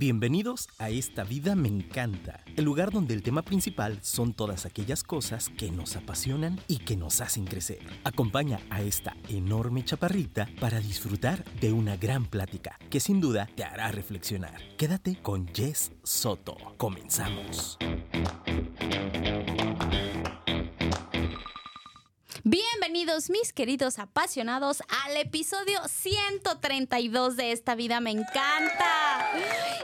Bienvenidos a Esta Vida Me Encanta, el lugar donde el tema principal son todas aquellas cosas que nos apasionan y que nos hacen crecer. Acompaña a esta enorme chaparrita para disfrutar de una gran plática que sin duda te hará reflexionar. Quédate con Jess Soto. Comenzamos. Bienvenidos mis queridos apasionados al episodio 132 de Esta vida me encanta.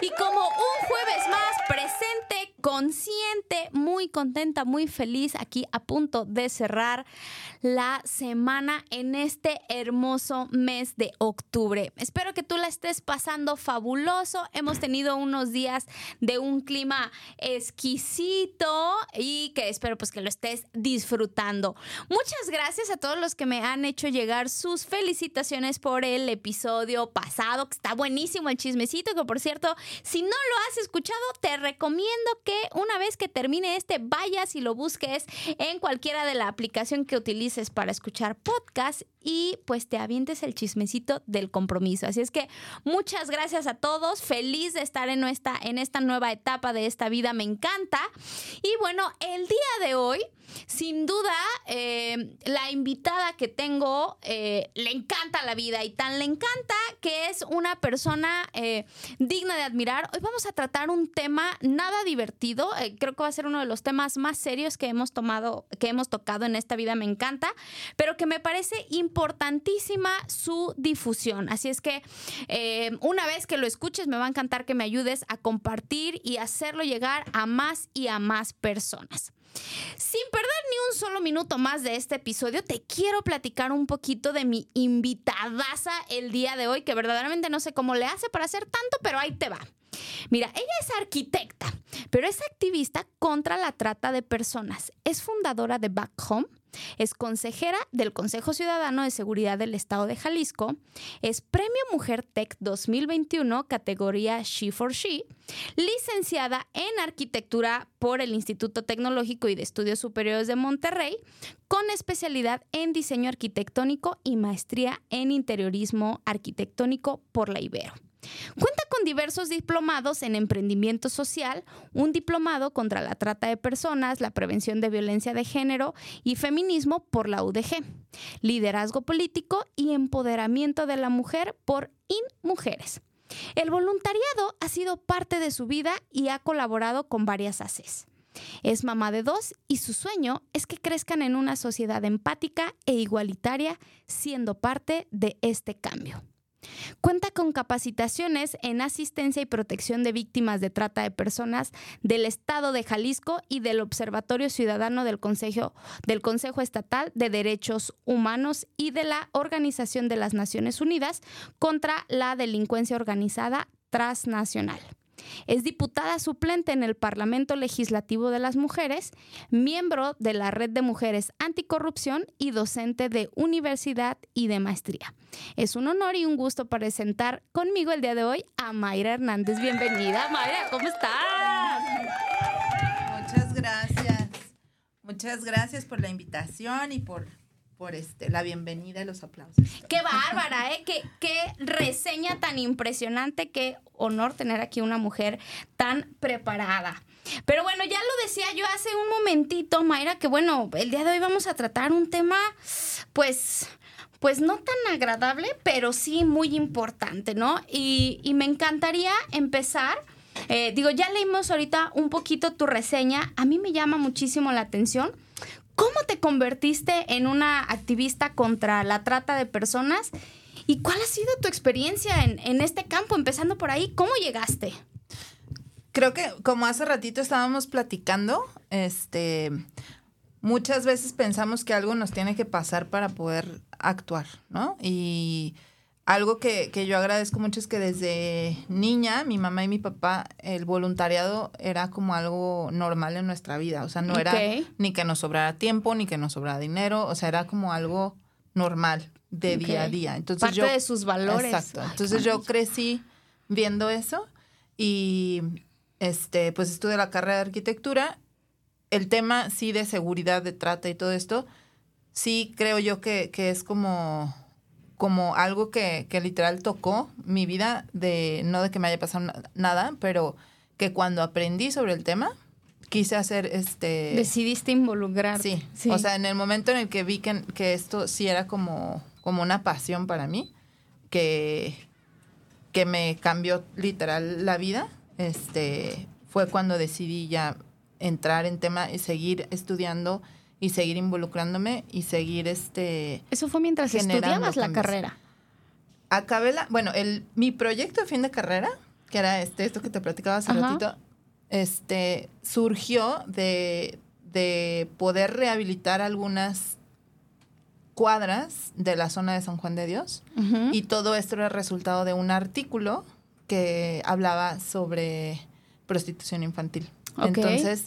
Y como un jueves más presente, consciente, muy contenta, muy feliz aquí a punto de cerrar la semana en este hermoso mes de octubre. Espero que tú la estés pasando fabuloso. Hemos tenido unos días de un clima exquisito y que espero pues que lo estés disfrutando. Muchas gracias todos los que me han hecho llegar sus felicitaciones por el episodio pasado, que está buenísimo el chismecito, que por cierto, si no lo has escuchado, te recomiendo que una vez que termine este, vayas y lo busques en cualquiera de la aplicación que utilices para escuchar podcast y pues te avientes el chismecito del compromiso. Así es que muchas gracias a todos, feliz de estar en, nuestra, en esta nueva etapa de esta vida, me encanta. Y bueno, el día de hoy sin duda, eh, la invitada que tengo eh, le encanta la vida y tan le encanta que es una persona eh, digna de admirar. Hoy vamos a tratar un tema nada divertido. creo que va a ser uno de los temas más serios que hemos tomado, que hemos tocado en esta vida. Me encanta, pero que me parece importantísima su difusión. Así es que una vez que lo escuches, me va a encantar que me ayudes a compartir y hacerlo llegar a más y a más personas. Sin perder ni un solo minuto más de este episodio, te quiero platicar un poquito de mi invitadaza el día de hoy, que verdaderamente no sé cómo le hace para hacer tanto, pero ahí te va. Mira, ella es arquitecta, pero es activista contra la trata de personas. Es fundadora de Back Home es consejera del Consejo Ciudadano de Seguridad del Estado de Jalisco. Es Premio Mujer Tech 2021, categoría She for She. Licenciada en Arquitectura por el Instituto Tecnológico y de Estudios Superiores de Monterrey, con especialidad en diseño arquitectónico y maestría en interiorismo arquitectónico por la Ibero. Cuenta con diversos diplomados en emprendimiento social, un diplomado contra la trata de personas, la prevención de violencia de género y feminismo por la UDG, liderazgo político y empoderamiento de la mujer por InMujeres. El voluntariado ha sido parte de su vida y ha colaborado con varias ACES. Es mamá de dos y su sueño es que crezcan en una sociedad empática e igualitaria, siendo parte de este cambio. Cuenta con capacitaciones en asistencia y protección de víctimas de trata de personas del Estado de Jalisco y del Observatorio Ciudadano del Consejo, Estatal de Derechos Humanos y de la Organización de las Naciones Unidas contra la Delincuencia Organizada Transnacional. Es diputada suplente en el Parlamento Legislativo de las Mujeres, miembro de la Red de Mujeres Anticorrupción y docente de universidad y de maestría. Es un honor y un gusto presentar conmigo el día de hoy a Mayra Hernández. Bienvenida, Mayra, ¿cómo estás? Muchas gracias. Muchas gracias por la invitación y por por este, la bienvenida y los aplausos. Qué bárbara, ¿eh? Qué, qué reseña tan impresionante, qué honor tener aquí una mujer tan preparada. Pero bueno, ya lo decía yo hace un momentito, Mayra, que bueno, el día de hoy vamos a tratar un tema, pues, pues no tan agradable, pero sí muy importante, ¿no? Y, y me encantaría empezar. Eh, digo, ya leímos ahorita un poquito tu reseña. A mí me llama muchísimo la atención ¿Cómo te convertiste en una activista contra la trata de personas? ¿Y cuál ha sido tu experiencia en, este campo? Empezando por ahí, ¿cómo llegaste? Creo que como hace ratito estábamos platicando, este, muchas veces pensamos que algo nos tiene que pasar para poder actuar, ¿no? Y algo que, que, yo agradezco mucho es que desde niña, mi mamá y mi papá, el voluntariado era como algo normal en nuestra vida. O sea, no era ni que nos sobrara tiempo, ni que nos sobrara dinero. O sea, era como algo normal de día a día. Entonces Parte yo, de sus valores. Exacto. Entonces yo crecí viendo eso y este, pues estudié la carrera de arquitectura. El tema sí de seguridad, de trata y todo esto, sí creo yo que, que es como como algo que, que literal tocó mi vida, de no de que me haya pasado na- nada, pero que cuando aprendí sobre el tema, quise hacer este... Decidiste involucrarte. Sí, o sea, en el momento en el que vi que, que esto sí era como, como una pasión para mí, que, que me cambió literal la vida, este, fue cuando decidí ya entrar en tema y seguir estudiando y seguir involucrándome y seguir este Eso fue mientras estudiabas la carrera. acabé la, bueno, el mi proyecto de fin de carrera, que era este esto que te platicaba hace Ajá. ratito, este surgió de de poder rehabilitar algunas cuadras de la zona de San Juan de Dios y todo esto era resultado de un artículo que hablaba sobre prostitución infantil. Ok. Entonces,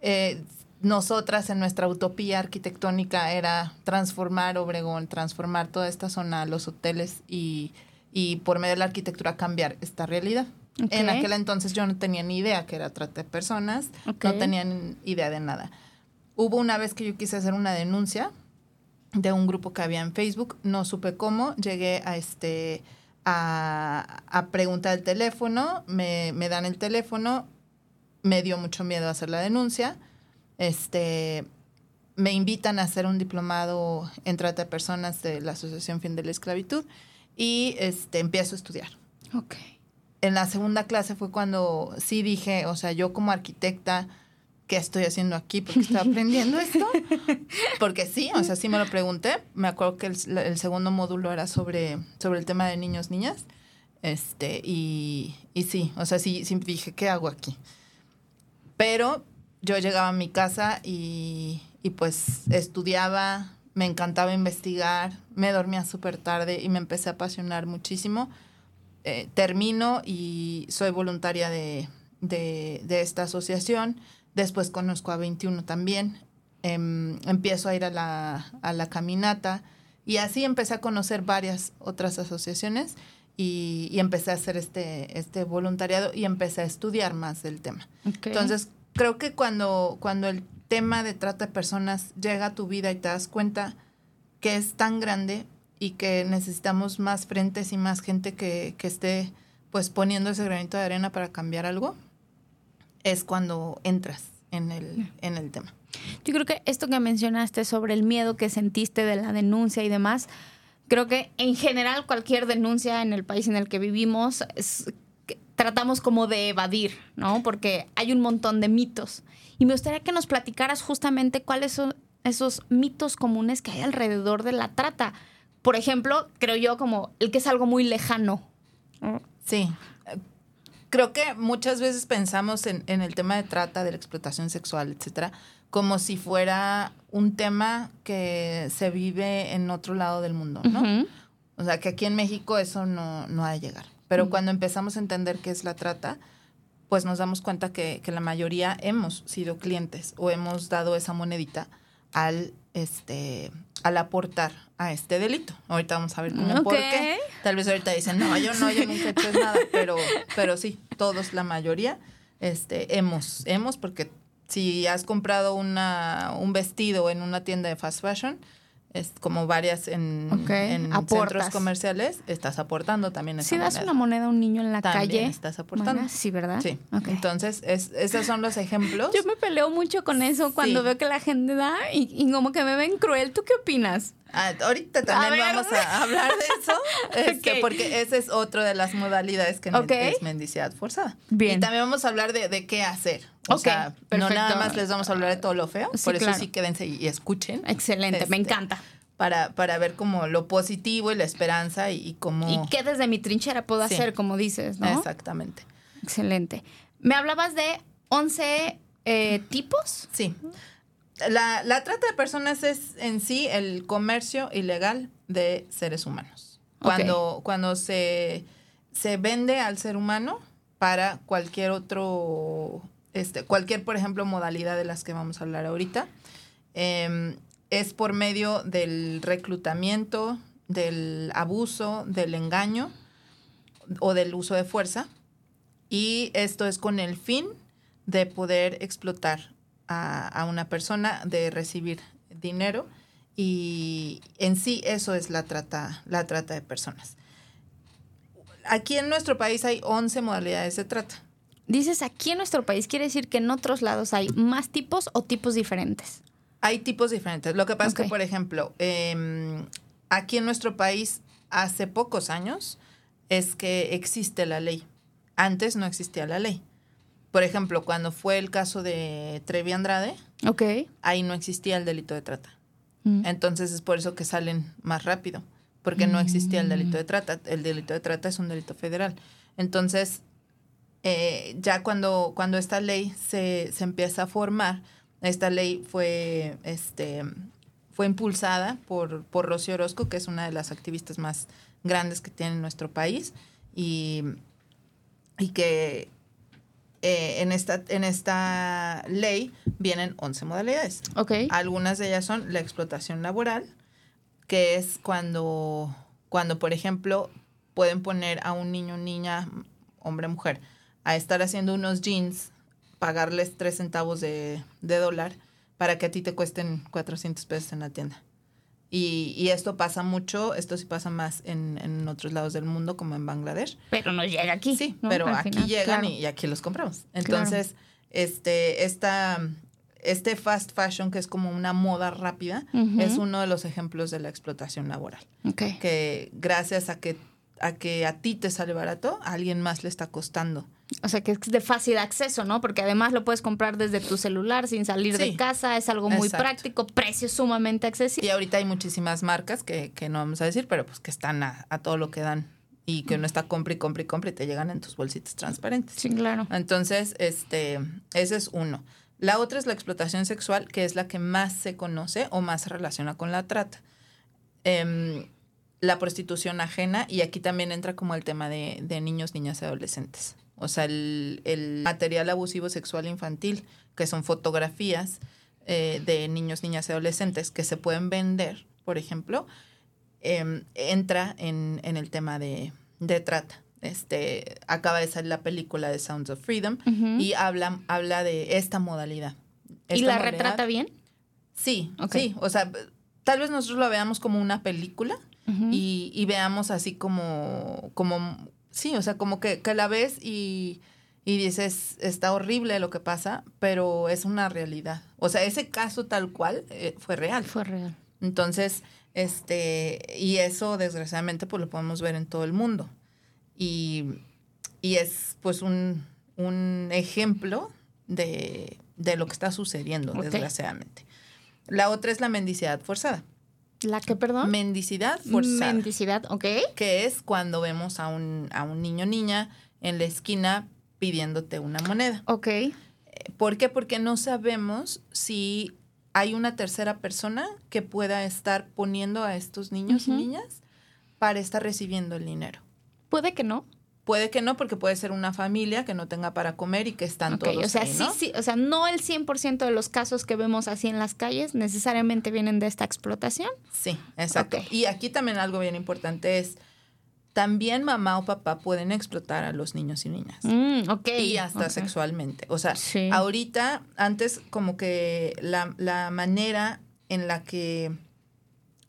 eh, nosotras en nuestra utopía arquitectónica era transformar Obregón, transformar toda esta zona, los hoteles y, y por medio de la arquitectura cambiar esta realidad. Ok. En aquel entonces yo no tenía ni idea que era trata de personas, Ok. no tenía ni idea de nada. Hubo una vez que yo quise hacer una denuncia de un grupo que había en Facebook, no supe cómo, llegué a este a, a preguntar el teléfono, me, me dan el teléfono, me dio mucho miedo hacer la denuncia, este me invitan a hacer un diplomado en trata de personas de la Asociación Fin de la Esclavitud y este empiezo a estudiar Ok. en la segunda clase fue cuando sí dije, o sea, yo como arquitecta, ¿qué estoy haciendo aquí? Porque estoy aprendiendo esto. Porque sí, o sea, sí me lo pregunté. Me acuerdo que el, el segundo módulo era sobre, sobre el tema de niños, niñas. Este, y, y sí, o sea, sí, sí dije, ¿qué hago aquí? Pero yo llegaba a mi casa y, y pues estudiaba, me encantaba investigar, me dormía súper tarde y me empecé a apasionar muchísimo eh, termino y soy voluntaria de, de- de esta asociación. Después conozco a 21 también. Em, empiezo a ir a la, a la caminata y así empecé a conocer varias otras asociaciones y, y empecé a hacer este, este voluntariado y empecé a estudiar más del tema. Entonces, creo que cuando, cuando el tema de trata de personas llega a tu vida y te das cuenta que es tan grande y que necesitamos más frentes y más gente que, que esté pues poniendo ese granito de arena para cambiar algo, es cuando entras en el, en el tema. Yo creo que esto que mencionaste sobre el miedo que sentiste de la denuncia y demás, creo que en general cualquier denuncia en el país en el que vivimos es- tratamos como de evadir, ¿no? Porque hay un montón de mitos. Y me gustaría que nos platicaras justamente cuáles son esos mitos comunes que hay alrededor de la trata. Por ejemplo, creo yo como el que es algo muy lejano. Sí. Creo que muchas veces pensamos en, en el tema de trata, de la explotación sexual, etcétera, como si fuera un tema que se vive en otro lado del mundo, ¿no? O sea, que aquí en México eso no, no ha de llegar. Pero cuando empezamos a entender qué es la trata, pues nos damos cuenta que, que la mayoría hemos sido clientes o hemos dado esa monedita al, este, al aportar a este delito. Ahorita vamos a ver cómo, por Ok. qué. Tal vez ahorita dicen, no, yo no, yo nunca he hecho nada, pero, pero sí, todos, la mayoría, este, hemos, hemos, porque si has comprado una, un vestido en una tienda de fast fashion, es como varias en, centros comerciales, estás aportando también esa Si das moneda. una moneda a un niño en la También calle, estás aportando. sí, ¿verdad? Sí. Entonces, es, esos son los ejemplos. Yo me peleo mucho con eso cuando Sí. veo que la gente da y, y como que me ven cruel. ¿Tú qué opinas? Ah, ahorita también A vamos a hablar de eso, este, porque ese es otro de las modalidades que men- Ok. es mendicidad forzada. Bien. Y también vamos a hablar de, de qué hacer. O sea, no nada más les vamos a hablar de todo lo feo, Sí, por eso claro. sí quédense y, escuchen. Excelente, me Este, encanta. Para, para ver como lo positivo y la esperanza y, y cómo... ¿Y qué desde mi trinchera puedo Sí. hacer, como dices, no? Exactamente. Excelente. Me hablabas de 11 eh, tipos. Sí. La, la trata de personas es en sí el comercio ilegal de seres humanos. Cuando, cuando se, se vende al ser humano para cualquier otro, este, cualquier, por ejemplo, modalidad de las que vamos a hablar ahorita, em, es por medio del reclutamiento, del abuso, del engaño o del uso de fuerza. Y esto es con el fin de poder explotar a, a una persona, de recibir dinero y en sí eso es la trata, la trata de personas. Aquí en nuestro país hay 11 modalidades de trata. Dices aquí en nuestro país, quiere decir que en otros lados hay más tipos o tipos diferentes. Hay tipos diferentes. Lo que pasa es que, por ejemplo, em, aquí en nuestro país, hace pocos años, es que existe la ley. Antes no existía la ley. Por ejemplo, cuando fue el caso de Trevi Andrade, ahí no existía el delito de trata. Mm. Entonces es por eso que salen más rápido, porque no existía el delito de trata. El delito de trata es un delito federal. Entonces, eh, ya cuando, cuando esta ley se, se empieza a formar, esta ley fue, este, fue impulsada por, por Rocío Orozco, que es una de las activistas más grandes que tiene nuestro país, y, y que eh, en, esta, en esta ley vienen 11 modalidades. Algunas de ellas son la explotación laboral, que es cuando, cuando por ejemplo, pueden poner a un niño, niña, hombre, mujer, a estar haciendo unos jeans, pagarles tres centavos de, de dólar para que a ti te cuesten 400 pesos en la tienda. Y, y esto pasa mucho, esto sí pasa más en, en otros lados del mundo, como en Bangladesh. Pero no llega aquí. Sí, ¿no? pero Al aquí final, llegan claro. y, y aquí los compramos. Entonces, este, esta, este fast fashion, que es como una moda rápida, es uno de los ejemplos de la explotación laboral. Que gracias a que a que a ti te sale barato, a alguien más le está costando. O sea, que es de fácil acceso, ¿no? Porque además lo puedes comprar desde tu celular sin salir de casa, es algo muy Exacto. práctico, precio sumamente accesible. Y ahorita hay muchísimas marcas que, que no vamos a decir, pero pues que están a, a todo lo que dan y que uno está compra y compra y compra y te llegan en tus bolsitas transparentes. Sí, claro. Entonces, este, ese es uno. La otra es la explotación sexual, que es la que más se conoce o más se relaciona con la trata. Em, la prostitución ajena, y aquí también entra como el tema de, de niños, niñas y adolescentes. O sea, el, el material abusivo sexual infantil, que son fotografías eh, de niños, niñas y adolescentes que se pueden vender, por ejemplo, em, entra en, en el tema de, de trata. Este, acaba de salir la película de Sounds of Freedom y habla, habla de esta modalidad. ¿Y la modalidad- retrata bien? Sí, Ok. sí. O sea, tal vez nosotros lo veamos como una película y, y veamos así como, como, sí, o sea, como que, que la ves y, y dices, está horrible lo que pasa, pero es una realidad. O sea, ese caso tal cual eh, fue real. Fue real. Entonces, este, y eso desgraciadamente pues lo podemos ver en todo el mundo. Y, y es pues un, un ejemplo de, de lo que está sucediendo, desgraciadamente. La otra es la mendicidad forzada. ¿La que, perdón? Mendicidad forzada. Mendicidad, ok. que es cuando vemos a un, a un niño o niña en la esquina pidiéndote una moneda. Ok. ¿Por qué? Porque no sabemos si hay una tercera persona que pueda estar poniendo a estos niños y niñas para estar recibiendo el dinero. Puede que no. Puede que no, porque puede ser una familia que no tenga para comer y que están Ok, todos o sea, ahí, sí, ¿no? sí, o sea, no el 100% de los casos que vemos así en las calles necesariamente vienen de esta explotación. Sí, exacto. Y aquí también algo bien importante es, también mamá o papá pueden explotar a los niños y niñas. Mm, ok. y hasta sexualmente. O sea, Sí. ahorita, antes como que la, la manera en la que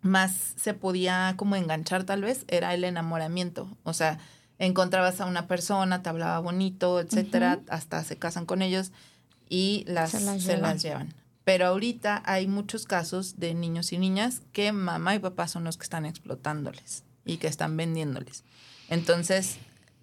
más se podía como enganchar tal vez era el enamoramiento. O sea, encontrabas a una persona, te hablaba bonito, etcétera, hasta se casan con ellos y las, Se se las llevan. Pero ahorita hay muchos casos de niños y niñas que mamá y papá son los que están explotándoles y que están vendiéndoles. Entonces,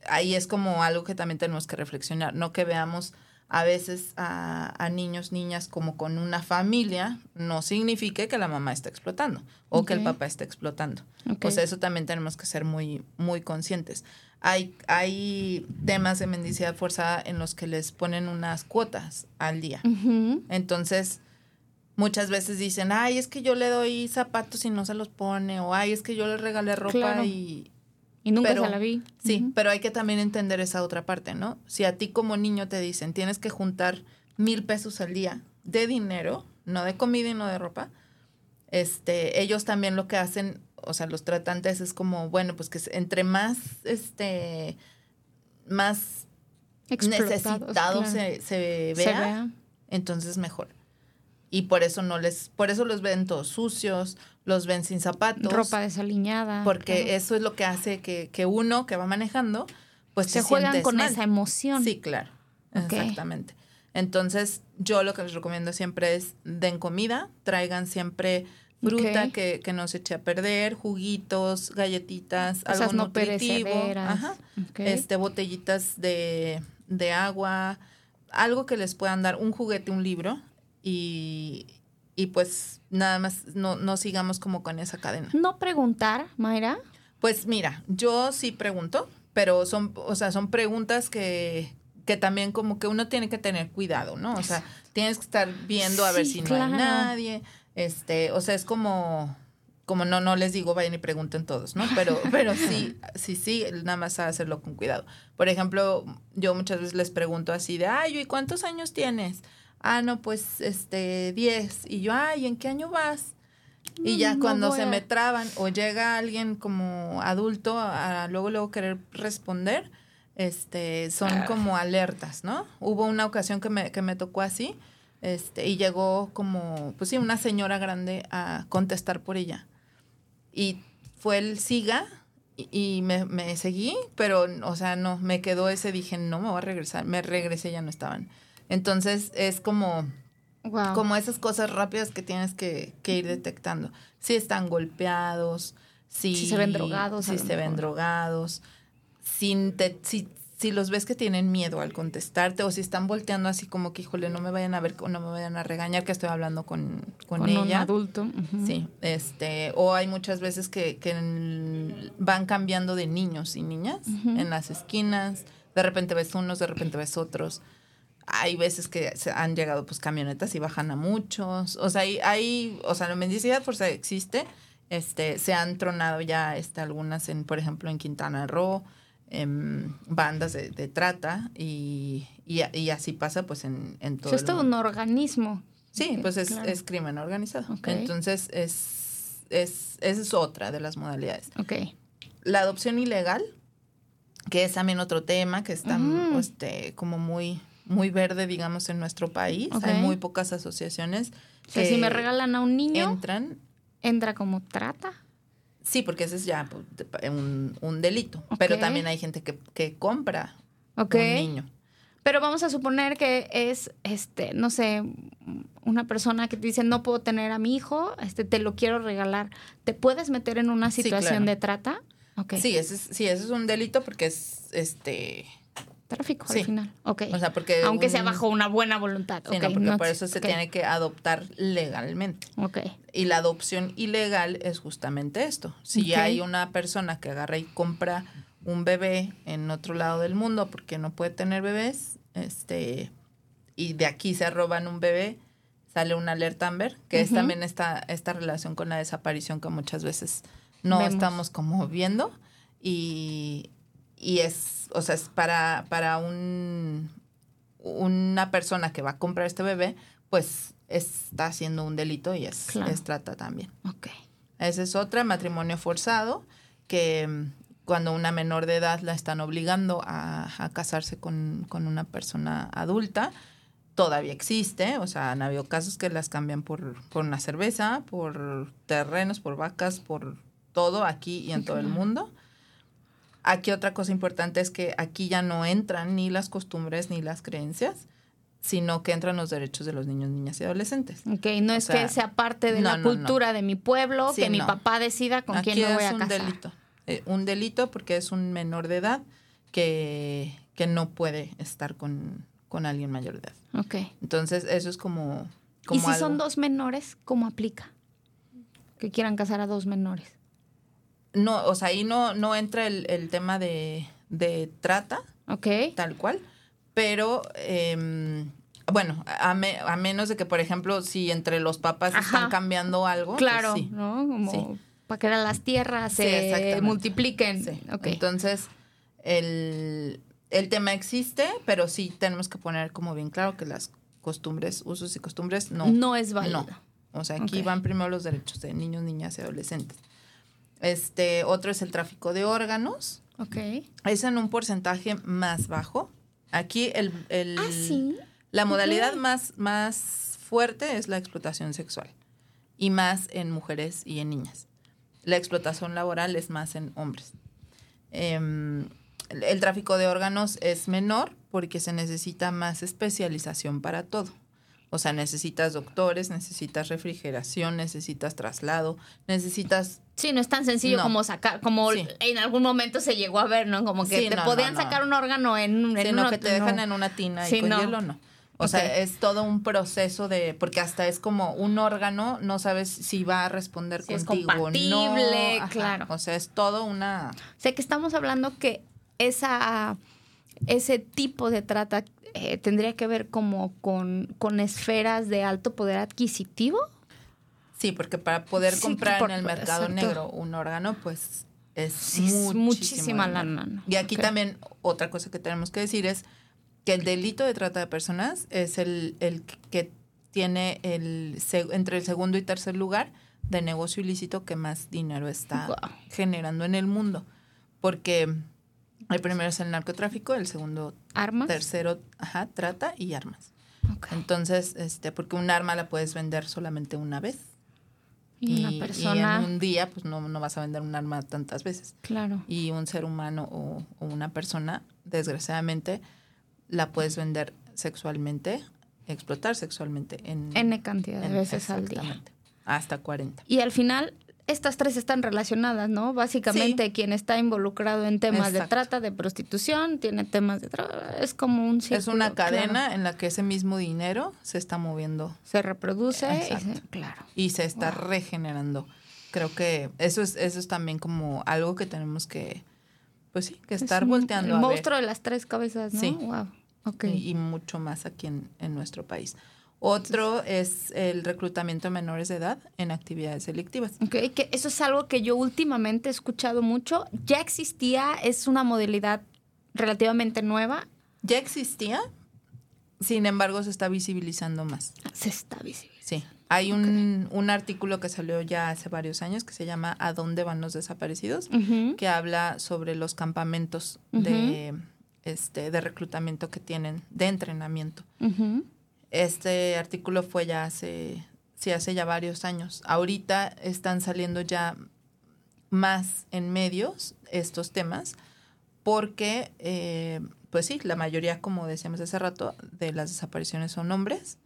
ahí es como algo que también tenemos que reflexionar, no que veamos a veces a, a niños, niñas como con una familia, no signifique que la mamá está explotando o que el papá está explotando. Ok. O sea, eso también tenemos que ser muy, muy conscientes. Hay, hay temas de mendicidad forzada en los que les ponen unas cuotas al día. Entonces, muchas veces dicen, ay, es que yo le doy zapatos y no se los pone, o ay, es que yo le regalé ropa Claro. y... Y nunca Pero- se la vi. Sí, pero hay que también entender esa otra parte, ¿no? Si a ti como niño te dicen, tienes que juntar mil pesos al día de dinero, no de comida y no de ropa, este, ellos también lo que hacen, o sea, los tratantes es como, bueno, pues que entre más, este, más necesitado claro. se, se Se vea, entonces mejor. y por eso no les, por eso los ven todos sucios, los ven sin zapatos. Ropa desaliñada. Porque claro. eso es lo que hace que, que uno que va manejando, pues se te juegan con mal. esa emoción. Sí, claro. Exactamente. Entonces, yo lo que les recomiendo siempre es den comida, traigan siempre fruta que, que no se eche a perder, juguitos, galletitas, Cosas algo no nutritivo, ajá, Ok. este botellitas de, de agua, algo que les puedan dar, un juguete, un libro y, y pues nada más no, no sigamos como con esa cadena. No preguntar, Mayra. Pues mira, yo sí pregunto, pero son, o sea, son preguntas que, que también como que uno tiene que tener cuidado, ¿no? O sea, tienes que estar viendo a ver si no hay nadie, este, o sea, es como, como no, no les digo vayan y pregunten todos, ¿no? Pero, pero sí, sí, sí, nada más a hacerlo con cuidado. Por ejemplo, yo muchas veces les pregunto así de, ay, ¿y cuántos años tienes? Ah, no, pues, este, 10. Y yo, ay, ¿en qué año vas? Y ya No cuando se a- me traban o llega alguien como adulto a, a luego luego querer responder, este, son Ah. como alertas, ¿no? Hubo una ocasión que me, que me tocó así, este, y llegó como, pues sí, una señora grande a contestar por ella. Y fue el siga y, y me, me seguí, pero, o sea, no, me quedó ese, dije, no, me voy a regresar, me regresé, ya no estaban. Entonces es como Wow. como esas cosas rápidas que tienes que, que ir detectando. Si están golpeados, si, Si se ven drogados, si se ven drogados, si, te- si, si los ves que tienen miedo al contestarte o si están volteando así como que, híjole, no me vayan a ver, o no me vayan a regañar que estoy hablando con, con, con un ella. adulto. ujú. Sí, este, o hay muchas veces que, que en- van cambiando de niños y niñas en las esquinas. De repente ves unos, de repente ves otros. Hay veces que se han llegado pues camionetas y bajan a muchos. O sea, hay, hay o sea, la mendicidad fuerza existe. Este, se han tronado ya este, algunas en, por ejemplo, en Quintana Roo, em, bandas de, de trata y, y, y así pasa pues en, en todo Eso es el todo un organismo. Sí, pues es, claro. es crimen organizado. Ok. Entonces, es, es, esa es otra de las modalidades. Ok. La adopción ilegal, que es también otro tema que está Mm. este, como muy, muy verde, digamos, en nuestro país. Ok. Hay muy pocas asociaciones O sea, que si me regalan a un niño, entran. entra como trata. Sí, porque ese es ya pues, un, un delito. Pero también hay gente que, que compra Ok. un niño. Pero vamos a suponer que es, este, no sé, una persona que te dice, no puedo tener a mi hijo, este, te lo quiero regalar. ¿Te puedes meter en una Sí, situación claro. de trata? Ok. Sí, ese es, sí, ese es un delito porque es este. Tráfico Sí. al final. Ok. O sea, porque. Aunque sea bajo una buena voluntad. Sí, ok, no, porque no por eso se tiene que adoptar legalmente. Ok. Y la adopción ilegal es justamente esto. Si hay una persona que agarra y compra un bebé en otro lado del mundo porque no puede tener bebés, este, y de aquí se roban un bebé, sale una alerta Amber, que es también esta, esta relación con la desaparición que muchas veces no Vemos. estamos como viendo. Y, y es, o sea, es para, para un, una persona que va a comprar este bebé, pues está haciendo un delito y es, Claro. es trata también. Ok. Esa es otra, matrimonio forzado, que mm, cuando una menor de edad la están obligando a, a casarse con, con una persona adulta, todavía existe, o sea, han habido casos que las cambian por, por una cerveza, por terrenos, por vacas, por todo aquí y en todo el mundo. Aquí otra cosa importante es que aquí ya no entran ni las costumbres ni las creencias, sino que entran los derechos de los niños, niñas y adolescentes. Ok, no es sea, que sea parte de no, la no, no. cultura de mi pueblo, Sí, que mi papá decida con Aquí quién me voy es a un casar. delito. Eh, un delito porque es un menor de edad que, que no puede estar con, con alguien mayor de edad. Ok. Entonces, eso es como. como ¿Y si son dos menores, cómo aplica? Que quieran casar a dos menores. No, o sea, ahí no, no entra el, el tema de, de trata, Ok. tal cual, pero. em, bueno, a, me- a menos de que, por ejemplo, si entre los papás Ajá. están cambiando algo. pues Claro, sí. ¿no? Como Sí. para que las tierras Sí, se multipliquen. Entonces, el, el tema existe, pero sí tenemos que poner como bien claro que las costumbres, usos y costumbres no. no, es válido. No. O sea, aquí van primero los derechos de niños, niñas y adolescentes. Este, otro es el tráfico de órganos. Ok. Es en un porcentaje más bajo. Aquí el, el- Ah, sí. la modalidad más, más fuerte es la explotación sexual y más en mujeres y en niñas. La explotación laboral es más en hombres. Em, el, el tráfico de órganos es menor porque se necesita más especialización para todo. O sea, necesitas doctores, necesitas refrigeración, necesitas traslado, necesitas Sí, no es tan sencillo No. como sacar, como Sí. en algún momento se llegó a ver, ¿no? Como que Sí, te no, podían no, sacar un órgano en, en uno- que te dejan en una tina Sí, y con hielo no. O sea, es todo un proceso de, porque hasta es como un órgano, no sabes si va a responder Si es contigo o no. compatible, Ajá. claro. O sea, es todo una... O sea, que estamos hablando que esa, ese tipo de trata eh, tendría que ver como con, con esferas de alto poder adquisitivo. Sí, porque para poder Sí, comprar por- en el mercado exacto. negro un órgano, pues es, Sí, muchísima lana, ¿no? Y aquí también otra cosa que tenemos que decir es que el delito de trata de personas es el, el que tiene el entre el segundo y tercer lugar de negocio ilícito que más dinero está generando en el mundo. Porque el primero es el narcotráfico, el segundo, Armas. tercero, ajá, trata y armas. Entonces, este, porque un arma la puedes vender solamente una vez. Y una y persona. en un día, pues no, no vas a vender un arma tantas veces. Claro. Y un ser humano o, o una persona, desgraciadamente, la puedes vender sexualmente, explotar sexualmente en, N cantidad de en- veces al día. Hasta 40. Y al final, estas tres están relacionadas, ¿no? Básicamente, quien está involucrado en temas de trata, de prostitución, tiene temas de trata. Es como un círculo. es una cadena claro. en la que ese mismo dinero se está moviendo Se reproduce. y se- claro. y se está regenerando. Creo que eso es, eso es también como algo que tenemos que, pues sí, que estar Es un- volteando El a ver. monstruo de las tres cabezas, ¿no? Sí. Wow. Ok. y, y mucho más aquí en, en nuestro país. Otro es el reclutamiento de menores de edad en actividades delictivas. Ok, que eso es algo que yo últimamente he escuchado mucho. Ya existía, es una modalidad relativamente nueva. Ya existía, sin embargo, se está visibilizando más. Se está visible. Sí. Hay un, un artículo que salió ya hace varios años que se llama ¿A dónde van los desaparecidos? Que habla sobre los campamentos de, este, de reclutamiento que tienen, de entrenamiento. Este artículo fue ya hace, sí, hace ya varios años. Ahorita están saliendo ya más en medios estos temas porque, eh, pues sí, la mayoría, como decíamos hace rato, de las desapariciones son hombres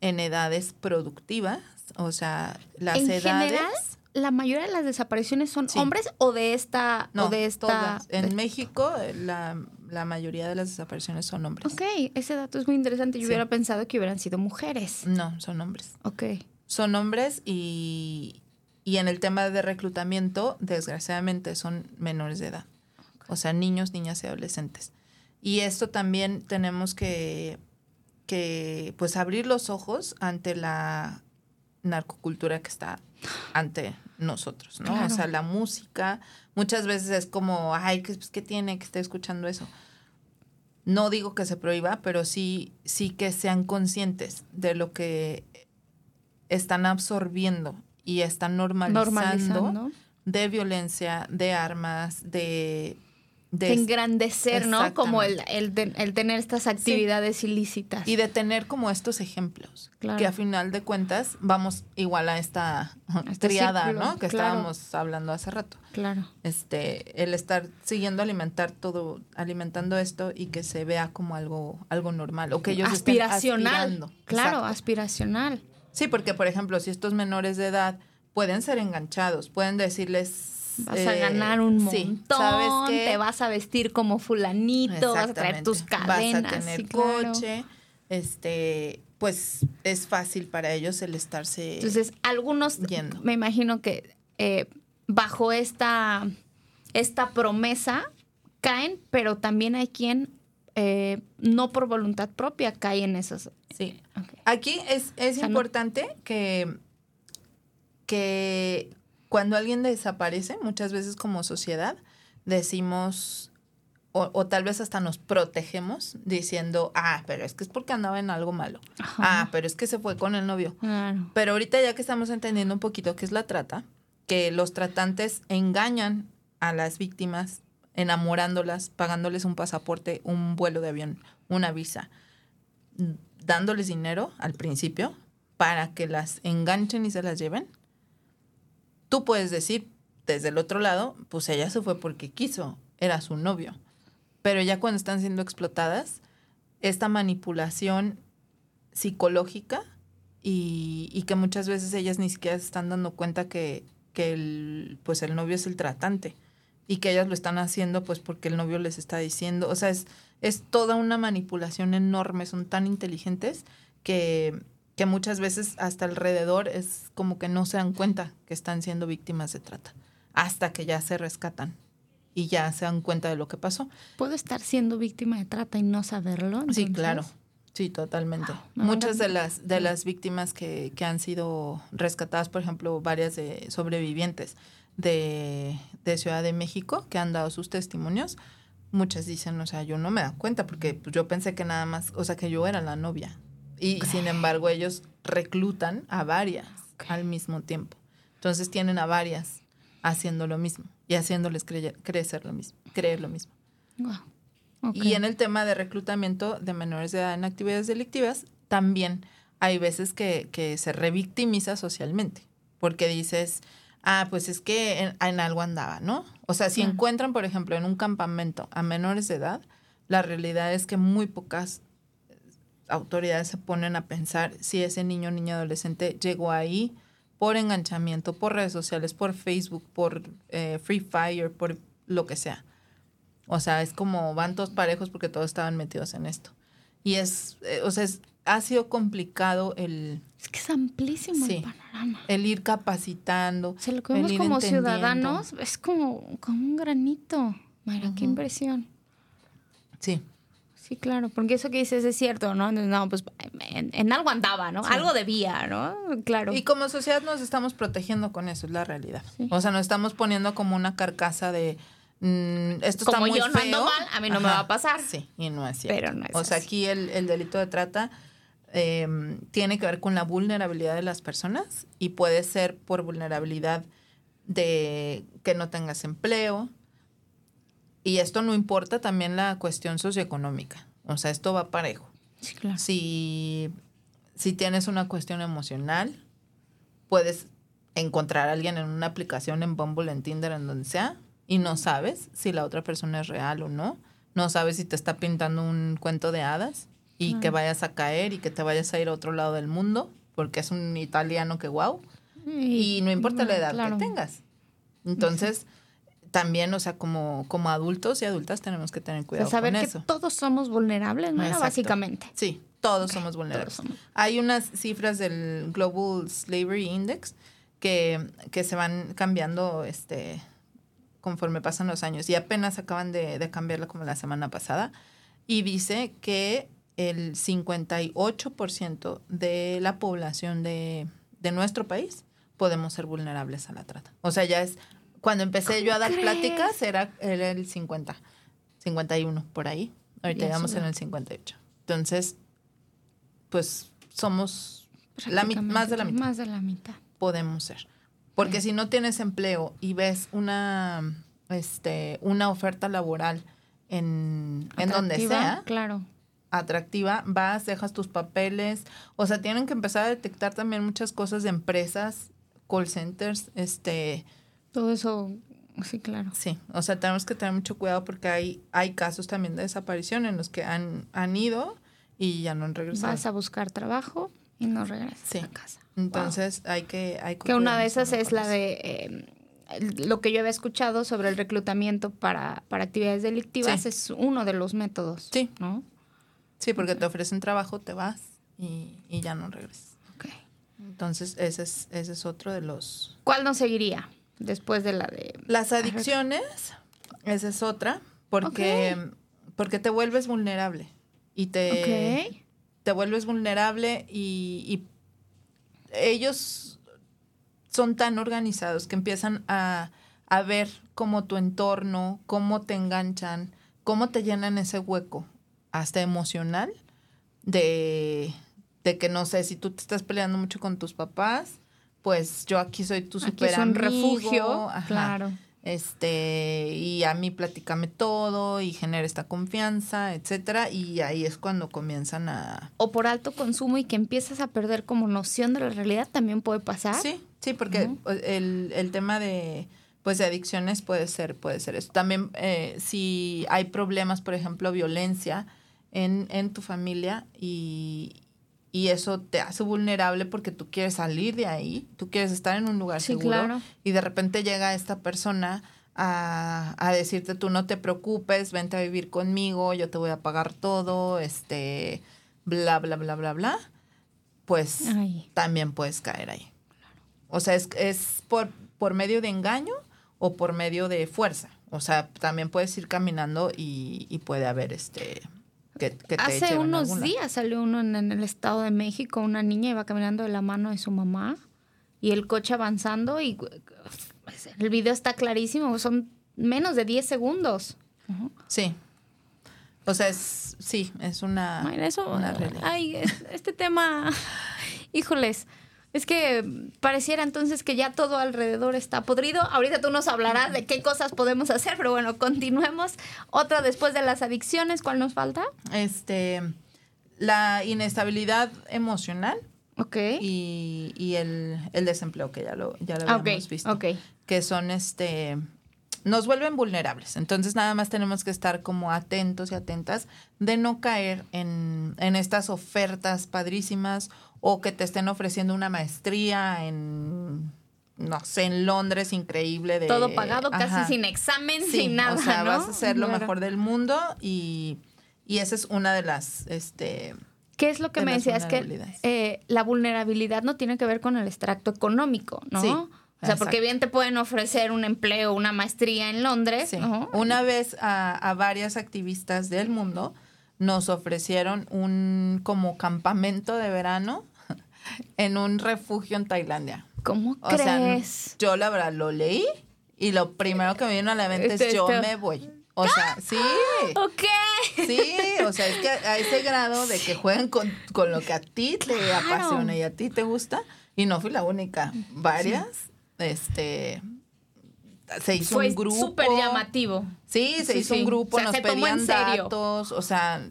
en edades productivas, o sea, las en edades... general, la mayoría de las desapariciones son Sí. hombres o de esta. No, o de esta todas. En de- México, eh, la, la mayoría de las desapariciones son hombres. Ok, ese dato es muy interesante. Yo Sí. hubiera pensado que hubieran sido mujeres. No, son hombres. Ok. Son hombres y, y en el tema de reclutamiento, desgraciadamente, son menores de edad. O sea, niños, niñas y adolescentes. Y esto también tenemos que, que pues abrir los ojos ante la narcocultura que está ante nosotros, ¿no? Claro. O sea, la música muchas veces es como, ay, ¿qué, pues, ¿qué tiene que esté escuchando eso? No digo que se prohíba, pero sí, sí que sean conscientes de lo que están absorbiendo y están normalizando, Normalizando. de violencia, de armas, de... De engrandecer, ¿no? Como el, el, el tener estas actividades ilícitas. Y de tener como estos ejemplos, Claro. que a final de cuentas vamos igual a esta Este triada, círculo, ¿no? Que claro. estábamos hablando hace rato. Claro. Este, el estar siguiendo alimentar todo, alimentando esto y que se vea como algo, algo normal o que ellos aspiracional. Claro, Exacto. aspiracional. Sí, porque por ejemplo, si estos menores de edad pueden ser enganchados, pueden decirles Vas a eh, ganar un sí, montón, ¿sabes qué? te vas a vestir como fulanito, vas a traer tus cadenas. Vas a tener sí, claro. coche, este, pues es fácil para ellos el estarse Entonces, algunos, yendo. me imagino que eh, bajo esta, esta promesa caen, pero también hay quien eh, no por voluntad propia cae en esas. Sí. Aquí es, es O sea, no- importante que, que cuando alguien desaparece, muchas veces como sociedad, decimos, o, o tal vez hasta nos protegemos diciendo, ah, pero es que es porque andaba en algo malo. Ah, pero es que se fue con el novio. Claro. Pero ahorita ya que estamos entendiendo un poquito qué es la trata, que los tratantes engañan a las víctimas enamorándolas, pagándoles un pasaporte, un vuelo de avión, una visa, dándoles dinero al principio para que las enganchen y se las lleven, tú puedes decir desde el otro lado, pues ella se fue porque quiso, era su novio. Pero ya cuando están siendo explotadas, esta manipulación psicológica y, que muchas veces ellas ni siquiera se están dando cuenta que, que el, pues el novio es el tratante y que ellas lo están haciendo pues porque el novio les está diciendo, o sea, es, es toda una manipulación enorme, son tan inteligentes que, que muchas veces hasta alrededor es como que no se dan cuenta que están siendo víctimas de trata, hasta que ya se rescatan y ya se dan cuenta de lo que pasó. ¿Puedo estar siendo víctima de trata y no saberlo? Sí, claro. Sí, totalmente. Muchas de las, de las víctimas que, que, han sido rescatadas, por ejemplo, varias de sobrevivientes de, de, Ciudad de México que han dado sus testimonios, muchas dicen, o sea, yo no me da cuenta porque pues, yo pensé que nada más, o sea, que yo era la novia. Y sin embargo, ellos reclutan a varias al mismo tiempo. Entonces tienen a varias haciendo lo mismo y haciéndoles creer, crecer lo mismo, creer lo mismo. Wow. Y en el tema de reclutamiento de menores de edad en actividades delictivas, también hay veces que, que se revictimiza socialmente, porque dices, ah, pues es que en, algo andaba, ¿no? O sea, si encuentran, por ejemplo, en un campamento a menores de edad, la realidad es que muy pocas autoridades se ponen a pensar si ese niño o niña adolescente llegó ahí por enganchamiento, por redes sociales, por Facebook, por eh, Free Fire, por lo que sea. O sea, es como van todos parejos porque todos estaban metidos en esto. Y es, eh, o sea, es, ha sido complicado el... Es que es amplísimo el panorama. El ir capacitando. Se lo que vemos como ciudadanos es como, como un granito. Mira, qué impresión. Sí. Sí, claro, porque eso que dices es cierto, ¿no? No, pues en, algo andaba, ¿no? Algo debía, ¿no? Claro. Y como sociedad nos estamos protegiendo con eso, es la realidad. O sea, nos estamos poniendo como una carcasa de Mm, esto está Como muy yo no ando mal, a mí no me va a pasar. Sí, y no es cierto. Pero no es O sea, aquí el, delito de trata em, tiene que ver con la vulnerabilidad de las personas y puede ser por vulnerabilidad de que no tengas empleo. Y esto no importa también la cuestión socioeconómica. O sea, esto va parejo. Sí, claro. Si, si tienes una cuestión emocional, puedes encontrar a alguien en una aplicación en Bumble, en Tinder, en donde sea, y no sabes si la otra persona es real o no. No sabes si te está pintando un cuento de hadas y que vayas a caer y que te vayas a ir a otro lado del mundo porque es un italiano que wow. Y, no importa la edad que tengas. Entonces, también, o sea, como, como adultos y adultas tenemos que tener cuidado saber con que eso. todos somos vulnerables, ¿no? Básicamente. Sí, todos somos vulnerables. Hay unas cifras del Global Slavery Index que, que se van cambiando este conforme pasan los años y apenas acaban de, de cambiarla como la semana pasada y dice que el 58% de la población de, de, nuestro país podemos ser vulnerables a la trata. O sea, ya es, cuando empecé yo a dar pláticas era, era, el 50, 51 por ahí. Ahorita llegamos en el 58. Entonces, pues somos la, más de la mitad. Más de la mitad. Podemos ser. Porque si no tienes empleo y ves una, este, una oferta laboral en, en donde sea, claro. atractiva, vas, dejas tus papeles. O sea, tienen que empezar a detectar también muchas cosas de empresas, call centers, este. Todo eso, sí, claro. Sí, o sea, tenemos que tener mucho cuidado porque hay, hay casos también de desaparición en los que han, han ido y ya no han regresado. Vas a buscar trabajo y no regresas a casa. Entonces hay que... Hay que una de esas es la de eh, lo que yo había escuchado sobre el reclutamiento para, para actividades delictivas, es uno de los métodos. Sí. ¿no? Sí, porque te ofrecen trabajo, te vas y, y ya no regresas. Ok. Entonces ese es, ese es otro de los... ¿Cuál no seguiría después de la de... Las adicciones, esa es otra, porque, porque te vuelves vulnerable y te, te vuelves vulnerable y, y ellos son tan organizados que empiezan a, a ver cómo tu entorno, cómo te enganchan, cómo te llenan ese hueco, hasta emocional, de, de que no sé, si tú te estás peleando mucho con tus papás, pues yo aquí soy tu super amigo, refugio, claro. este, y a mí platícame todo y genera esta confianza, etcétera, y ahí es cuando comienzan a... O por alto consumo y que empiezas a perder como noción de la realidad también puede pasar. Sí, sí, porque el, el tema de pues de adicciones puede ser, puede ser eso. También eh, si hay problemas, por ejemplo, violencia en, en tu familia y, y eso te hace vulnerable porque tú quieres salir de ahí, tú quieres estar en un lugar seguro y de repente llega esta persona a, a, decirte tú no te preocupes, vente a vivir conmigo, yo te voy a pagar todo, este, bla, bla, bla, bla, bla, pues también puedes caer ahí. O sea, es, es por, por medio de engaño o por medio de fuerza. O sea, también puedes ir caminando y, y puede haber este Hace unos días salió uno en, el Estado de México, una niña iba caminando de la mano de su mamá y el coche avanzando y el video está clarísimo, son menos de 10 segundos. Sí. O sea, es, sí, es una, eso, una Ay, este tema, híjoles, es que pareciera entonces que ya todo alrededor está podrido. Ahorita tú nos hablarás de qué cosas podemos hacer, pero bueno, continuemos. Otra después de las adicciones, ¿cuál nos falta? Este, la inestabilidad emocional. Ok. Y, y el, el, desempleo, que ya lo, ya lo habíamos visto. Ok. Que son este nos vuelven vulnerables. Entonces nada más tenemos que estar como atentos y atentas de no caer en, en estas ofertas padrísimas o que te estén ofreciendo una maestría en no sé, en Londres, increíble. De, Todo pagado, casi sin examen, sin nada. O sea, vas a ser lo mejor del mundo y, y esa es una de las, este... ¿Qué es lo que me decías? Que eh, la vulnerabilidad no tiene que ver con el extracto económico, ¿no? Sí. O sea, porque bien te pueden ofrecer un empleo, una maestría en Londres. Sí. Una vez a, a varias activistas del mundo nos ofrecieron un como campamento de verano en un refugio en Tailandia. ¿Cómo o crees? yo la verdad lo leí y lo primero que me vino a la mente es yo me voy. O sea, sí. Ok. Sí, o sea, es que a ese grado de que jueguen con, lo que a ti te apasiona y a ti te gusta. Y no fui la única. Varias, este, se hizo un grupo. súper llamativo. Sí, se hizo un grupo, nos pedían datos, o sea,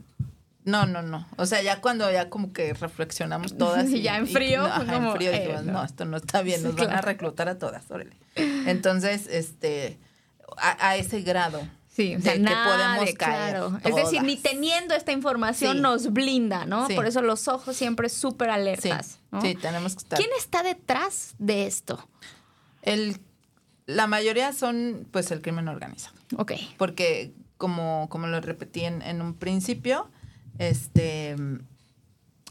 no, no, no. O sea, ya cuando ya como que reflexionamos todas y ya en frío, no, en frío dijimos, no. esto no está bien, nos van a reclutar a todas, órale. Entonces, este, a, ese grado. Sí, o sea, de que podemos caer. Es decir, ni teniendo esta información nos blinda, ¿no? Por eso los ojos siempre súper alertas. Sí, sí, tenemos que estar. ¿Quién está detrás de esto? El, la mayoría son, pues, el crimen organizado. Ok. Porque, como, como lo repetí en, en un principio, este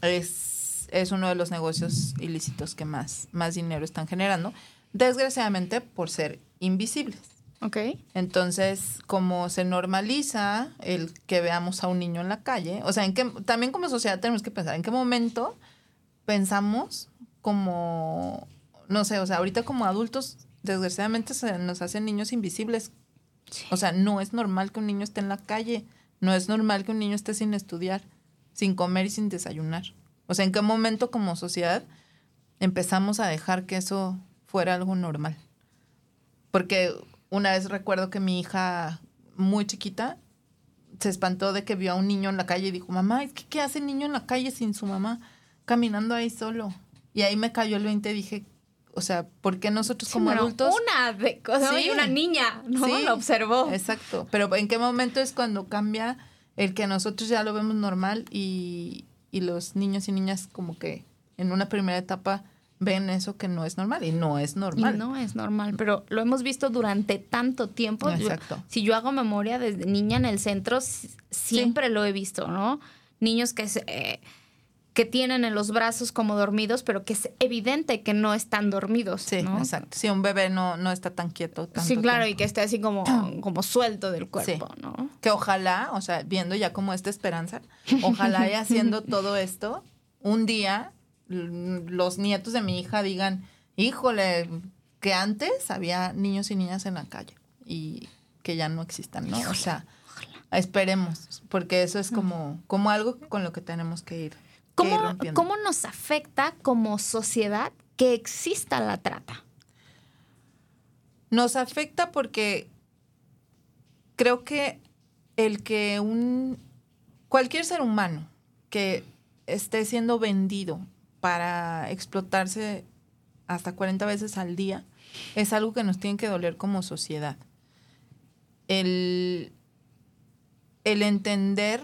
es, es, uno de los negocios ilícitos que más, más dinero están generando, desgraciadamente por ser invisibles. Ok. Entonces, como se normaliza el que veamos a un niño en la calle, o sea, en qué, también como sociedad tenemos que pensar en qué momento pensamos como, no sé, o sea, ahorita como adultos, desgraciadamente se nos hacen niños invisibles. O sea, no es normal que un niño esté en la calle. No es normal que un niño esté sin estudiar, sin comer y sin desayunar. O sea, ¿en qué momento como sociedad empezamos a dejar que eso fuera algo normal? Porque una vez recuerdo que mi hija muy chiquita se espantó de que vio a un niño en la calle y dijo, mamá, es que ¿qué hace el niño en la calle sin su mamá caminando ahí solo? Y ahí me cayó el 20 y dije, o sea, ¿por qué nosotros como adultos? Una de cosas, sí. una niña, ¿no? Lo observó. Exacto. Pero ¿en qué momento es cuando cambia el que nosotros ya lo vemos normal y, y los niños y niñas como que en una primera etapa ven eso que no es normal y no es normal. Y no es normal, pero lo hemos visto durante tanto tiempo. Exacto. si yo hago memoria desde niña en el centro, siempre lo he visto, ¿no? Niños que se... Eh, que tienen en los brazos como dormidos, pero que es evidente que no están dormidos. Sí, exacto. Si un bebé no, no está tan quieto. sí, claro, y que esté así como, como suelto del cuerpo, ¿no? Que ojalá, o sea, viendo ya como esta esperanza, ojalá y haciendo todo esto, un día los nietos de mi hija digan, híjole, que antes había niños y niñas en la calle y que ya no existan, ¿no? o sea, esperemos, porque eso es como, como algo con lo que tenemos que ir ¿Cómo, nos afecta como sociedad que exista la trata? Nos afecta porque creo que el que un cualquier ser humano que esté siendo vendido para explotarse hasta 40 veces al día es algo que nos tiene que doler como sociedad. El, el entender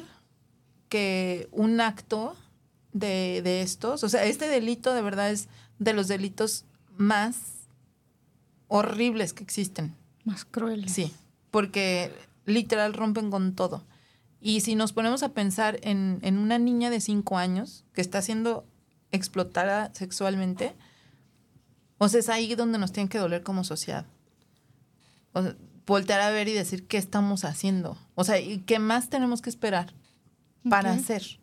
que un acto de, de estos, o sea, este delito de verdad es de los delitos más horribles que existen. Más crueles. Sí, porque literal rompen con todo. Y si nos ponemos a pensar en, en una niña de cinco años que está siendo explotada sexualmente, o sea, es ahí donde nos tiene que doler como sociedad. O sea, voltear a ver y decir qué estamos haciendo. O sea, ¿y qué más tenemos que esperar para hacer?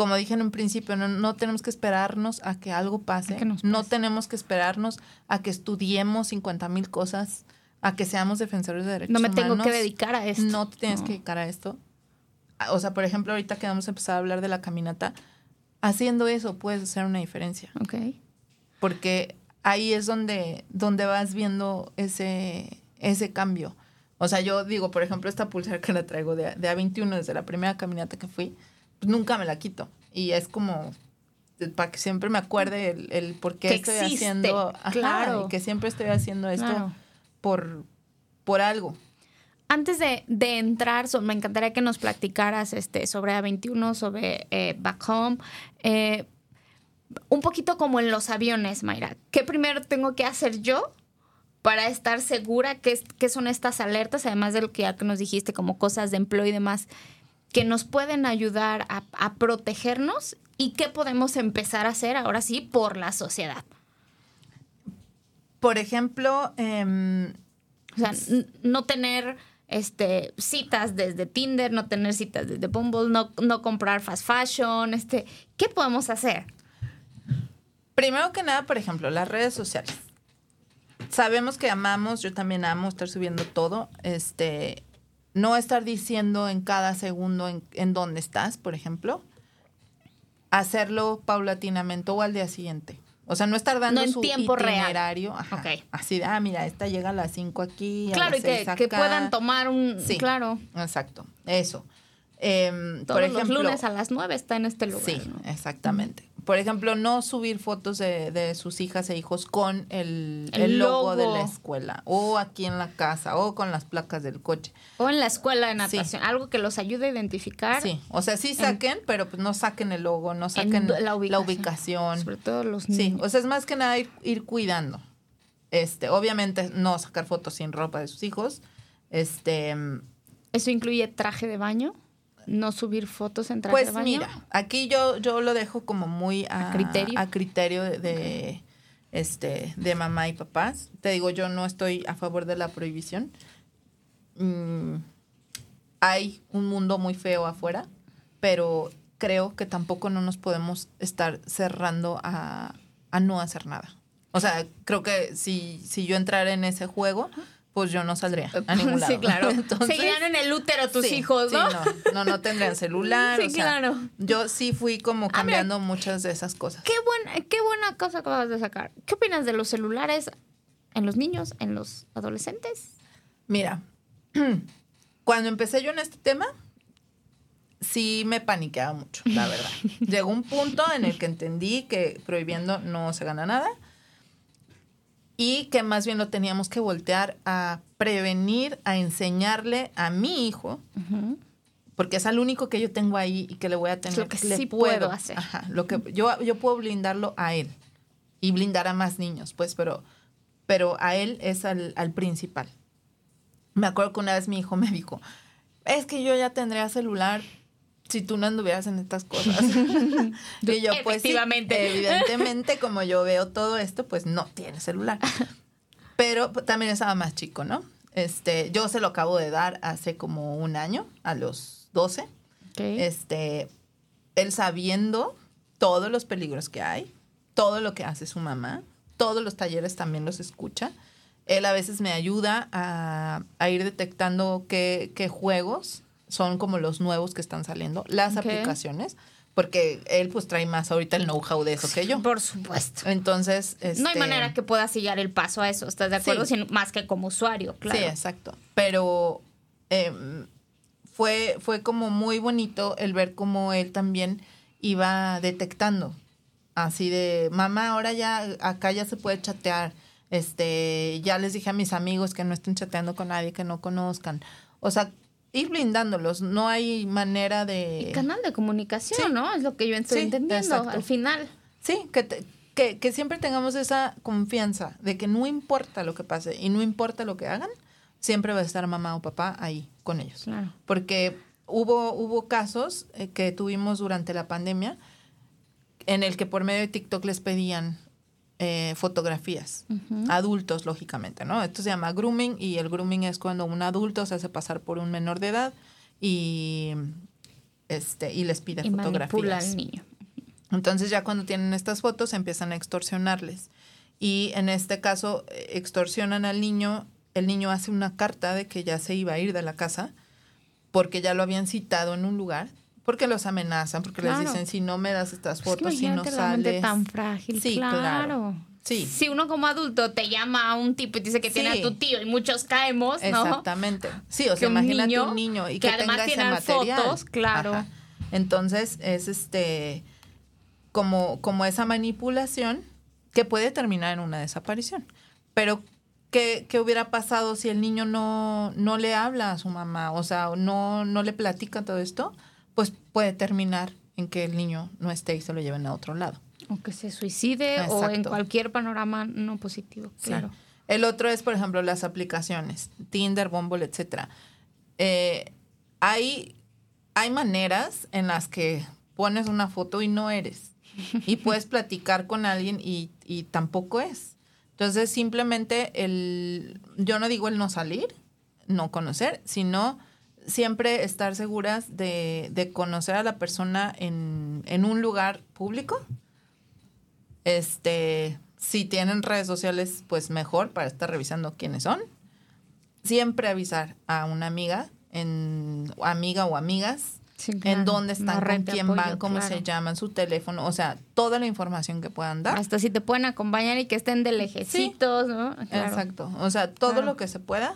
Como dije en un principio, no, no tenemos que esperarnos a que algo pase. Que nos No pase. tenemos que esperarnos a que estudiemos 50 mil cosas, a que seamos defensores de derechos No me humanos. tengo que dedicar a esto. No te tienes No. que dedicar a esto. Ah, O sea, por ejemplo, ahorita que vamos a empezar a hablar de la caminata, haciendo eso puedes hacer una diferencia. Ok. Porque ahí es donde, donde vas viendo ese, ese cambio. O sea, yo digo, por ejemplo, esta pulsera que la traigo de, de A21 desde la primera caminata que fui, nunca me la quito. Y es como para que siempre me acuerde el, el por qué Que estoy existe, haciendo. ajá, claro. y que siempre estoy haciendo esto Claro. por, por algo. Antes de, de entrar, so- me encantaría que nos platicaras este, sobre A21, sobre eh, Back Home. eh, un poquito como en los aviones, Mayra. ¿Qué primero tengo que hacer yo para estar segura que, es- que son estas alertas, además de lo que ya que nos dijiste, como cosas de empleo y demás, que nos pueden ayudar a, a protegernos y qué podemos empezar a hacer ahora sí por la sociedad? Por ejemplo, em, O sea, no tener este, citas desde Tinder, no tener citas desde Bumble, no, no comprar fast fashion, este, ¿qué podemos hacer? Primero que nada, por ejemplo, las redes sociales. Sabemos que amamos, yo también amo estar subiendo todo. Este, no estar diciendo en cada segundo en, en dónde estás, por ejemplo. Hacerlo paulatinamente o al día siguiente. O sea, no estar dando No en su tiempo real. itinerario. ajá, Ok. Así de, ah, mira, esta llega a las 5 aquí. a Claro, las y que, acá. puedan tomar un... Sí. Claro, Exacto, eso. Em, todos por ejemplo, los lunes a las 9 está en este lugar. Sí, ¿no? exactamente. Por ejemplo, no subir fotos de, de sus hijas e hijos con el, El el logo, de la escuela, o aquí en la casa, o con las placas del coche. O en la escuela de Sí. natación, algo que los ayude a identificar. Sí, o sea, sí saquen, pero pues no saquen el logo, no saquen la la ubicación. Sobre todo los Sí, niños. o sea, es más que nada ir, ir cuidando. Este, obviamente no sacar fotos sin ropa de sus hijos. Este, ¿Eso incluye traje de baño? ¿No subir fotos en traje Pues de baño? mira, aquí yo, yo lo dejo como muy a, ¿A criterio? a criterio de, de, este, de mamá y papás. Te digo, yo no estoy a favor de la prohibición. Mm, hay un mundo muy feo afuera, pero creo que tampoco no nos podemos estar cerrando a, a no hacer nada. O sea, creo que si, si yo entrara en ese juego, pues yo no saldría a ningún lado. Sí, claro. Entonces, Seguirán en el útero tus Sí, hijos, sí, ¿no? no, no, no tendrían celular. Sí, o sea, claro. Yo sí fui como cambiando muchas de esas cosas. Qué, buen, qué buena cosa acabas de sacar. ¿Qué opinas de los celulares en los niños, en los adolescentes? Mira, cuando empecé yo en este tema, sí me paniqueaba mucho, la verdad. Llegó un punto en el que entendí que prohibiendo no se gana nada y que más bien lo teníamos que voltear a prevenir, a enseñarle a mi hijo porque es al único que yo tengo ahí y que le voy a tener Lo que le sí puedo hacer. Ajá, lo que yo, yo puedo blindarlo a él y blindar a más niños, pues, pero, pero a él es al, al principal. Me acuerdo que una vez mi hijo me dijo, es que yo ya tendría celular si tú no anduvieras en estas cosas. y yo, pues sí, Efectivamente. evidentemente, como yo veo todo esto, pues no tiene celular. Pero pues, también estaba más chico, ¿no? Este, yo se lo acabo de dar hace como un año, a los 12. Este, él sabiendo todos los peligros que hay, todo lo que hace su mamá, todos los talleres también los escucha. Él a veces me ayuda a, a ir detectando qué, qué juegos son como los nuevos que están saliendo, las aplicaciones, porque él pues trae más ahorita el know-how de eso que yo. Por supuesto. Entonces, No hay este, manera que puedas seguir el paso a eso, ¿estás de acuerdo? Sí. Sin- más que como usuario, claro. Sí, exacto. Pero em, fue, fue como muy bonito el ver cómo él también iba detectando. Así de, mamá, ahora ya acá ya se puede chatear. Este, ya les dije a mis amigos que no estén chateando con nadie que no conozcan. O sea, ir blindándolos. No hay manera de. Y canal de comunicación, Sí. ¿no? Es lo que yo estoy Sí, entendiendo exacto. al final. Sí, que, te- que, que siempre tengamos esa confianza de que no importa lo que pase y no importa lo que hagan, siempre va a estar mamá o papá ahí con ellos. Claro. Porque hubo, hubo casos eh, que tuvimos durante la pandemia en el que por medio de TikTok les pedían eh, fotografías. Adultos, lógicamente, ¿no? Esto se llama grooming y el grooming es cuando un adulto se hace pasar por un menor de edad y, este, y les pide Y manipula fotografías. al niño. Entonces ya cuando tienen estas fotos empiezan a extorsionarles. Y en este caso eh, extorsionan al niño, el niño hace una carta de que ya se iba a ir de la casa porque ya lo habían citado en un lugar, porque los amenazan, porque Claro. les dicen si no me das estas fotos, si no imagínate la mente sales. tan frágil, Sí, claro. claro. Sí. Si uno como adulto te llama a un tipo y te dice que tiene a tu tío y muchos caemos, ¿no? Exactamente. Sí, o sea, un imagínate niño un niño y que que, además tiene fotos, claro. Ajá. Entonces, es este como, como esa manipulación que puede terminar en una desaparición. Pero, ¿qué, qué hubiera pasado si el niño no, no le habla a su mamá? O sea, no, no le platica todo esto, pues puede terminar en que el niño no esté y se lo lleven a otro lado. O que se suicide o en cualquier panorama no positivo, Sí. claro. El otro es, por ejemplo, las aplicaciones, Tinder, Bumble, etcétera. Eh, hay, hay maneras en las que pones una foto y no eres. Y puedes platicar con alguien y, y tampoco es. Entonces, simplemente el, yo no digo el no salir, no conocer, sino siempre estar seguras de, de conocer a la persona en, en un lugar público. Este, si tienen redes sociales, pues mejor para estar revisando quiénes son. Siempre avisar a una amiga, en amiga o amigas, Sí, en dónde están, con quién apoyo, van, cómo claro. se llaman, su teléfono, o sea, toda la información que puedan dar. Hasta si te pueden acompañar y que estén de lejecitos, ¿no? Claro. Exacto. O sea, todo lo que se pueda.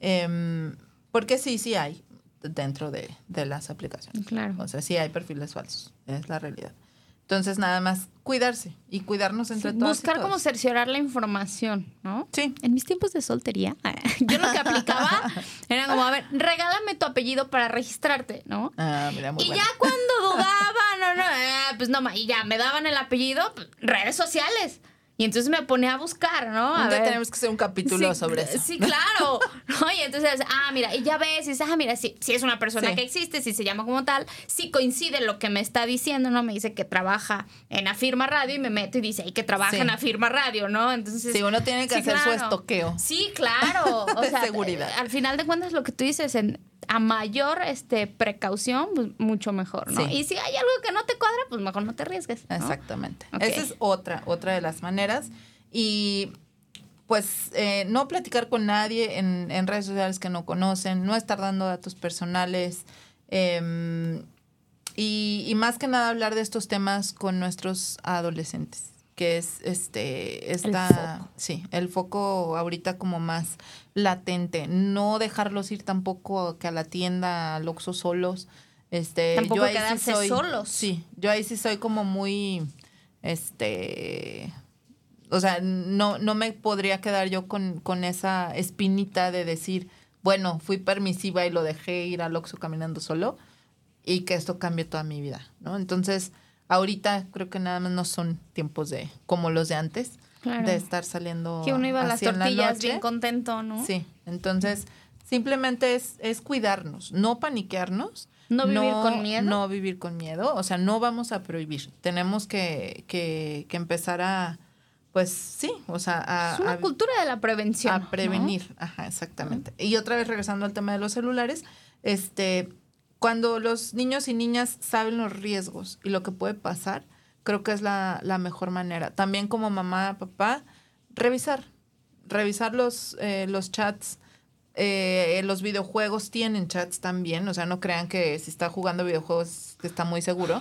em, porque sí, sí hay dentro de, de las aplicaciones. Claro. O sea, sí hay perfiles falsos. Es la realidad. Entonces, nada más cuidarse y cuidarnos entre Sí, todos. buscar cómo cerciorar la información, ¿no? Sí. En mis tiempos de soltería, yo lo que aplicaba era como, a ver, regálame tu apellido para registrarte, ¿no? Ah, mira, muy y bueno. ya cuando dudaban, no, no, eh, pues no, y ya me daban el apellido, pues, redes sociales. Y entonces me ponía a buscar, ¿no? A ver. tenemos que hacer un capítulo Sí, sobre eso. Sí, claro. ¿no? Y entonces, ah, mira, y ya ves, y dices, ah, mira, si, si es una persona Sí. que existe, si se llama como tal, si coincide lo que me está diciendo, ¿no? Me dice que trabaja en Afirma Radio y me meto y dice ahí que trabaja Sí. en Afirma Radio, ¿no? Entonces. Sí, uno tiene que hacer su estoqueo. Sí, claro. O De sea, seguridad. Al final de cuentas, lo que tú dices, en, a mayor este, precaución, pues mucho mejor, ¿no? Sí. Y si hay algo que no te cuadra, pues mejor no te arriesgues. ¿no? Exactamente. Esa es otra, otra de las maneras. Y pues eh, no platicar con nadie en, en redes sociales que no conocen, no estar dando datos personales. em, y, y más que nada hablar de estos temas con nuestros adolescentes, que es este esta foco. sí, el foco ahorita como más latente, no dejarlos ir tampoco que a la tienda, al Oxxo solos. Este, Tampoco yo ahí sí quedarse soy- solos. Sí, yo ahí sí soy como muy este o sea, no, no me podría quedar yo con, con esa espinita de decir, bueno, fui permisiva y lo dejé ir al Oxxo caminando solo y que esto cambie toda mi vida, ¿no? Entonces, ahorita creo que nada más no son tiempos de como los de antes, Claro. de estar saliendo Que uno iba a las la tortillas bien contento, ¿no? Sí, entonces simplemente es, es cuidarnos, no paniquearnos. No vivir con miedo. No vivir con miedo, o sea, no vamos a prohibir. Tenemos que, que, que empezar a, pues sí, o sea, a, Es una a- cultura de la prevención. a ¿no? prevenir. Ajá, exactamente. Y otra vez regresando al tema de los celulares, este, cuando los niños y niñas saben los riesgos y lo que puede pasar, creo que es la, la mejor manera. También como mamá, papá, revisar, revisar los, eh, los chats. Eh, los videojuegos tienen chats también, o sea, no crean que si está jugando videojuegos que está muy seguro.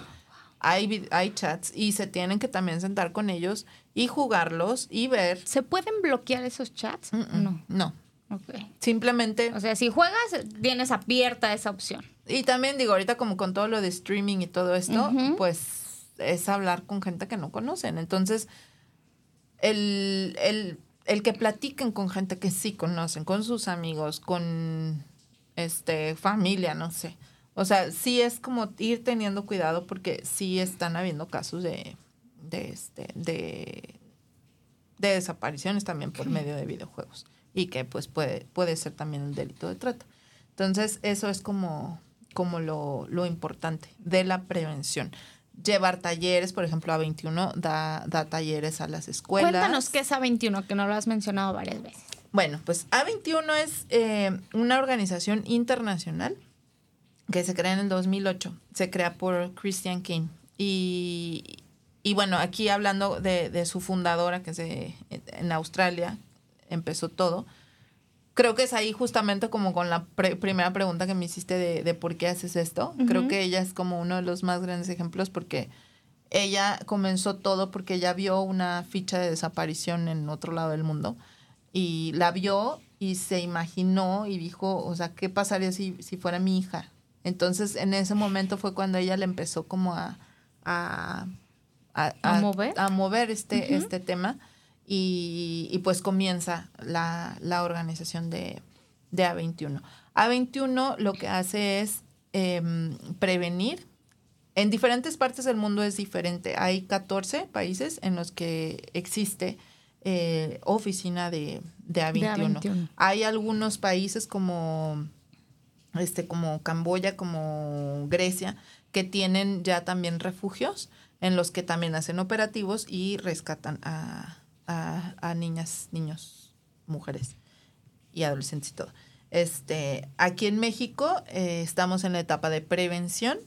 hay, hay chats y se tienen que también sentar con ellos y jugarlos y ver. ¿Se pueden bloquear esos chats? No. No. Okay. Simplemente. O sea, si juegas, tienes abierta esa opción. Y también digo, ahorita como con todo lo de streaming y todo esto, pues es hablar con gente que no conocen. Entonces, el, el, el que platiquen con gente que sí conocen, con sus amigos, con este familia, no sé. O sea, sí es como ir teniendo cuidado porque sí están habiendo casos de, de este, de, de desapariciones también por medio de videojuegos y que pues puede, puede ser también un delito de trata. Entonces, eso es como, como lo, lo importante de la prevención. Llevar talleres, por ejemplo, A21 da, da talleres a las escuelas. Cuéntanos qué es A21, que no lo has mencionado varias veces. Bueno, pues A21 es eh, una organización internacional que se crea en el 2008. Se crea por Christian King. Y, y bueno, aquí hablando de, de, su fundadora, que es en Australia, empezó todo. Creo que es ahí justamente como con la primera pregunta que me hiciste de, de por qué haces esto. Creo que ella es como uno de los más grandes ejemplos porque ella comenzó todo porque ella vio una ficha de desaparición en otro lado del mundo y la vio y se imaginó y dijo, o sea, ¿qué pasaría si, si fuera mi hija? Entonces, en ese momento fue cuando ella le empezó como a, a, a, mover, a mover este, este tema y, pues comienza la, la organización de, de, A21. A21 lo que hace es em, prevenir. En diferentes partes del mundo es diferente. Hay 14 países en los que existe eh, oficina de, de, A21. Hay algunos países como, este, como Camboya, como Grecia, que tienen ya también refugios en los que también hacen operativos y rescatan a, a, niñas, niños, mujeres y adolescentes y todo. Este, aquí en México eh, estamos en la etapa de prevención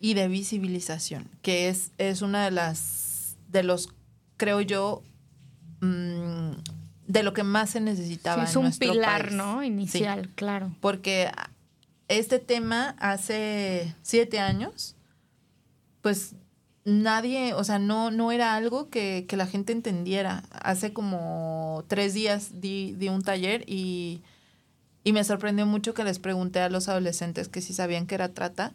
y de visibilización, que es, es una de las, de los, creo yo, mm, de lo que más se necesitaba. es un pilar, ¿no? Inicial, claro. Porque este tema hace siete años, pues nadie, o sea, no, no era algo que, que la gente entendiera. Hace como tres días di, di un taller y, y, me sorprendió mucho que les pregunté a los adolescentes que si sabían que era trata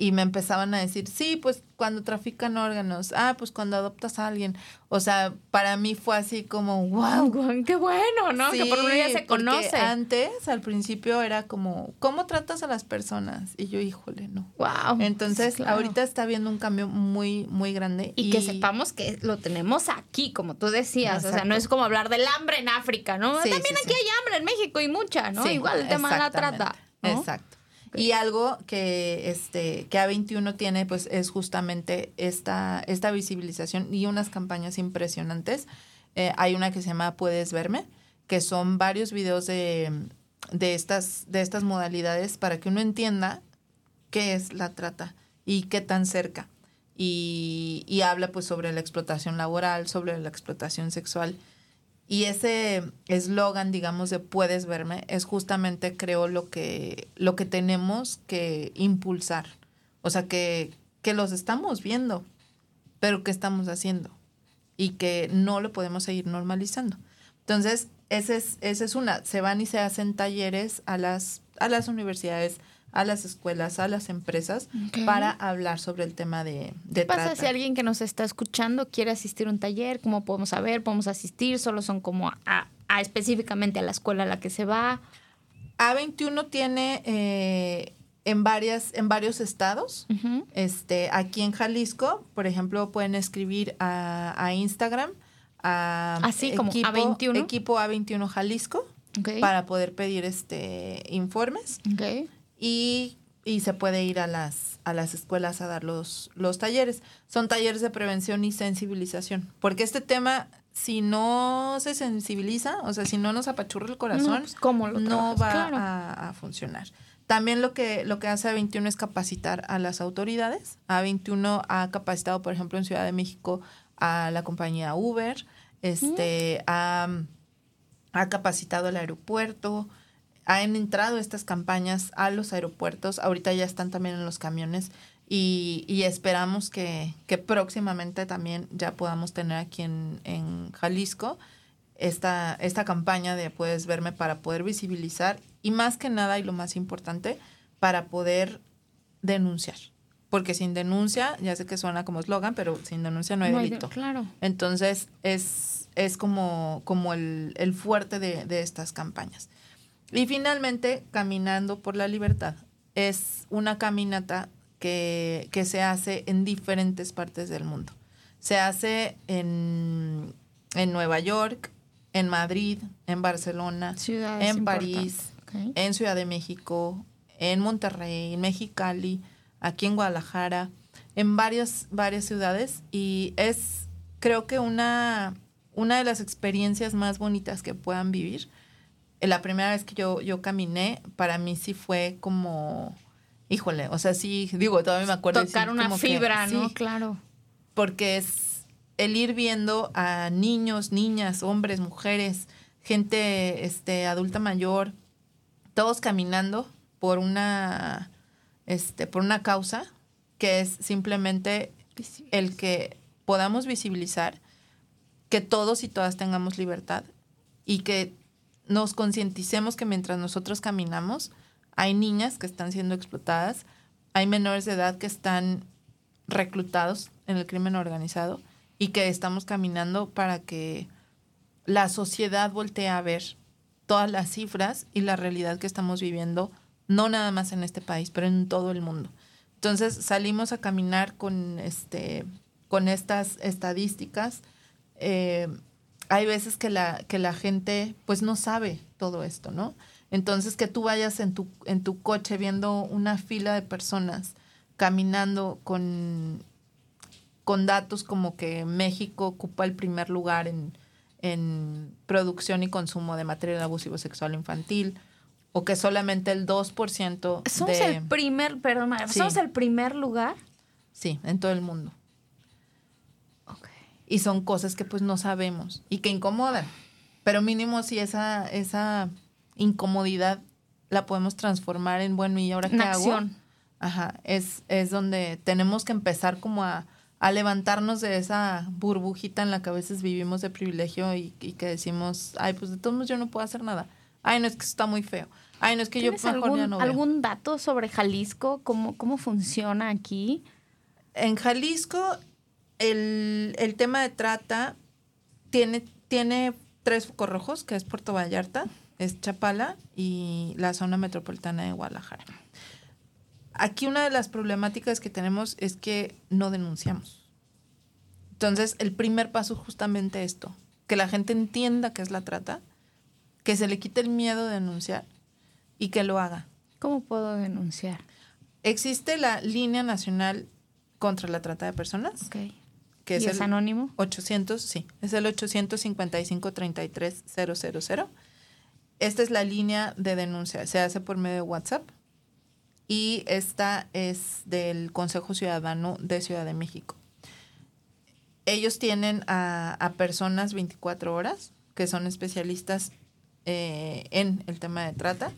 y me empezaban a decir, sí, pues cuando trafican órganos, ah, pues cuando adoptas a alguien. O sea, para mí fue así como, wow. Qué bueno, ¿no? que por un día se conoce. Antes, al principio, era como, ¿cómo tratas a las personas? Y yo, híjole, no. Wow. Entonces, ahorita está habiendo un cambio muy, muy grande. Y, que sepamos que lo tenemos aquí, como tú decías. O sea, no es como hablar del hambre en África, ¿no? También aquí hay hambre en México y mucha, ¿no? Igual el tema de la trata. Exacto. Y algo que, este, que A21 tiene, pues, es justamente esta, esta visibilización y unas campañas impresionantes. Eh, hay una que se llama Puedes verme, que son varios videos de, de, estas, de estas modalidades para que uno entienda qué es la trata y qué tan cerca. Y, y habla pues sobre la explotación laboral, sobre la explotación sexual y ese eslogan, digamos, de puedes verme, es justamente, creo, lo que, lo que tenemos que impulsar. O sea, que, que los estamos viendo, pero ¿qué estamos haciendo? Y que no lo podemos seguir normalizando. Entonces, esa es, ese es una. Se van y se hacen talleres a las, a las universidades, a las escuelas, a las empresas para hablar sobre el tema de, de ¿Qué pasa si alguien que nos está escuchando quiere asistir a un taller? ¿Cómo podemos saber? ¿Podemos asistir? ¿Solo son como a, a específicamente a la escuela a la que se va? A21 tiene eh, en varias en varios estados. este Aquí en Jalisco, por ejemplo, pueden escribir a, a Instagram a Así como A21. Equipo A21 Jalisco para poder pedir este informes. Okay y, y se puede ir a las, a las escuelas a dar los, los talleres. Son talleres de prevención y sensibilización, porque este tema si no se sensibiliza, o sea, si no nos apachurra el corazón, no, pues, no va a, funcionar. También lo que, lo que hace A21 es capacitar a las autoridades. A21 ha capacitado, por ejemplo, en Ciudad de México a la compañía Uber, este, ha, ha capacitado al aeropuerto, han entrado estas campañas a los aeropuertos, ahorita ya están también en los camiones y, y esperamos que, que, próximamente también ya podamos tener aquí en, en Jalisco esta, esta campaña de Puedes Verme para poder visibilizar y más que nada y lo más importante, para poder denunciar. Porque sin denuncia, ya sé que suena como eslogan, pero sin denuncia no hay delito. claro. Entonces es, es como, como el, el fuerte de, de estas campañas. Y finalmente, Caminando por la Libertad es una caminata que, que, se hace en diferentes partes del mundo. Se hace en, en Nueva York, en Madrid, en Barcelona, en París, okay. en Ciudad de México, en Monterrey, en Mexicali, aquí en Guadalajara, en varias, varias ciudades y es creo que una, una de las experiencias más bonitas que puedan vivir. La primera vez que yo, yo caminé, para mí sí fue como, híjole, o sea, sí, digo, todavía me acuerdo. Tocar sí, una fibra, que, ¿no? Sí, claro. Porque es el ir viendo a niños, niñas, hombres, mujeres, gente este, adulta mayor, todos caminando por una, este, por una causa que es simplemente el que podamos visibilizar que todos y todas tengamos libertad y que nos concienticemos que mientras nosotros caminamos hay niñas que están siendo explotadas, hay menores de edad que están reclutados en el crimen organizado y que estamos caminando para que la sociedad voltee a ver todas las cifras y la realidad que estamos viviendo, no nada más en este país, pero en todo el mundo. Entonces salimos a caminar con, este, con estas estadísticas. Eh, hay veces que la, que la gente pues no sabe todo esto, ¿no? Entonces que tú vayas en tu, en tu coche viendo una fila de personas caminando con con datos como que México ocupa el primer lugar en, en producción y consumo de material abusivo sexual infantil, o que solamente el 2% somos de... el primer, perdón, sí. somos el primer lugar. Sí, en todo el mundo. Y son cosas que pues no sabemos y que incomodan. Pero mínimo si esa, esa incomodidad la podemos transformar en bueno, ¿y ahora qué Una hago? acción. Ajá, es, es donde tenemos que empezar como a, a levantarnos de esa burbujita en la que a veces vivimos de privilegio y, y, que decimos, ay, pues de todos modos yo no puedo hacer nada. Ay, no es que está muy feo. Ay, no es que yo mejor algún, ya no veo. algún dato sobre Jalisco? ¿Cómo, cómo funciona aquí? En Jalisco, el, el tema de trata tiene, tiene tres focos rojos, que es Puerto Vallarta, es Chapala y la zona metropolitana de Guadalajara. Aquí una de las problemáticas que tenemos es que no denunciamos. Entonces, el primer paso es justamente esto, que la gente entienda qué es la trata, que se le quite el miedo de denunciar y que lo haga. ¿Cómo puedo denunciar? Existe la línea nacional contra la trata de personas. Okay. Que es, ¿Y es el anónimo? 800, sí, es el 855 33 000. Esta es la línea de denuncia, se hace por medio de WhatsApp y esta es del Consejo Ciudadano de Ciudad de México. Ellos tienen a, a personas 24 horas que son especialistas eh, en el tema de trata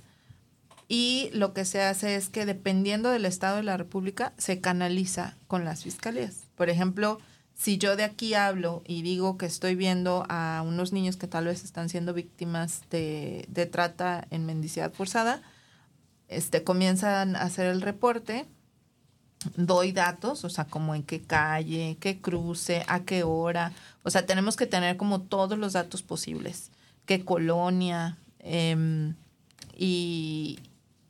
y lo que se hace es que dependiendo del Estado de la República se canaliza con las fiscalías. Por ejemplo, si yo de aquí hablo y digo que estoy viendo a unos niños que tal vez están siendo víctimas de, de trata en mendicidad forzada, este, comienzan a hacer el reporte, doy datos, o sea, como en qué calle, qué cruce, a qué hora, o sea, tenemos que tener como todos los datos posibles, qué colonia, eh, y,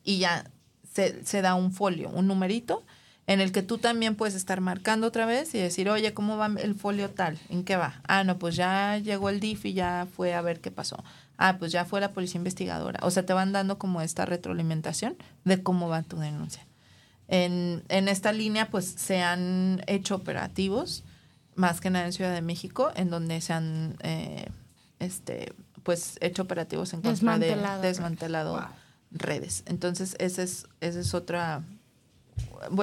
y, ya se, se, da un folio, un numerito, en el que tú también puedes estar marcando otra vez y decir, oye, ¿cómo va el folio tal? ¿En qué va? Ah, no, pues ya llegó el DIF y ya fue a ver qué pasó ah, pues ya fue la policía investigadora. O sea, te van dando como esta retroalimentación de cómo va tu denuncia. En, en esta línea, pues se han hecho operativos, más que nada en Ciudad de México, en donde se han eh, este, pues hecho operativos en contra desmantelado, de desmantelado wow. redes. Entonces, esa es, esa es otra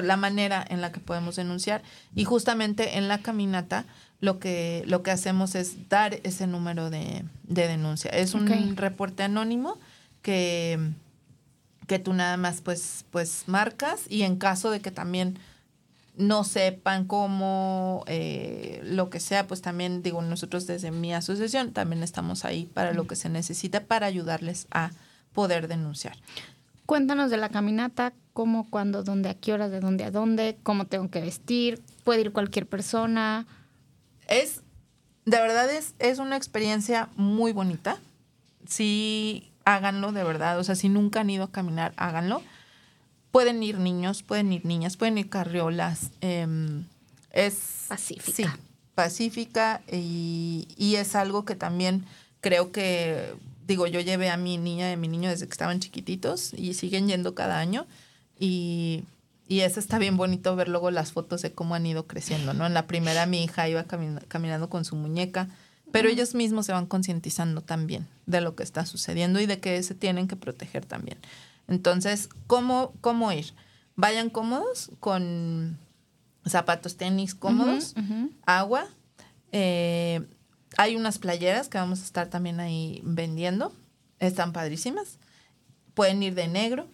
la manera en la que podemos denunciar. Y justamente en la caminata lo que, lo que hacemos es dar ese número de, de denuncia. Es un okay. reporte anónimo que, que tú nada más pues, pues marcas y en caso de que también no sepan cómo, eh, lo que sea, pues también digo, nosotros desde mi asociación también estamos ahí para lo que se necesita para ayudarles a poder denunciar. Cuéntanos de la caminata, cómo, cuándo, dónde, a qué hora, de dónde a dónde, cómo tengo que vestir, puede ir cualquier persona. Es, de verdad es, es una experiencia muy bonita. Sí, háganlo de verdad. O sea, si nunca han ido a caminar, háganlo. Pueden ir niños, pueden ir niñas, pueden ir carriolas. em, es Pacífica. Sí, pacífica y, y es algo que también creo que, digo, yo llevé a mi niña y a mi niño desde que estaban chiquititos y siguen yendo cada año y, y eso está bien bonito ver luego las fotos de cómo han ido creciendo, ¿no? En la primera mi hija iba camina- caminando con su muñeca, pero ellos mismos se van concientizando también de lo que está sucediendo y de que se tienen que proteger también. Entonces, ¿cómo, cómo ir? Vayan cómodos con zapatos tenis cómodos, agua. eh, hay unas playeras que vamos a estar también ahí vendiendo. Están padrísimas. Pueden ir de negro.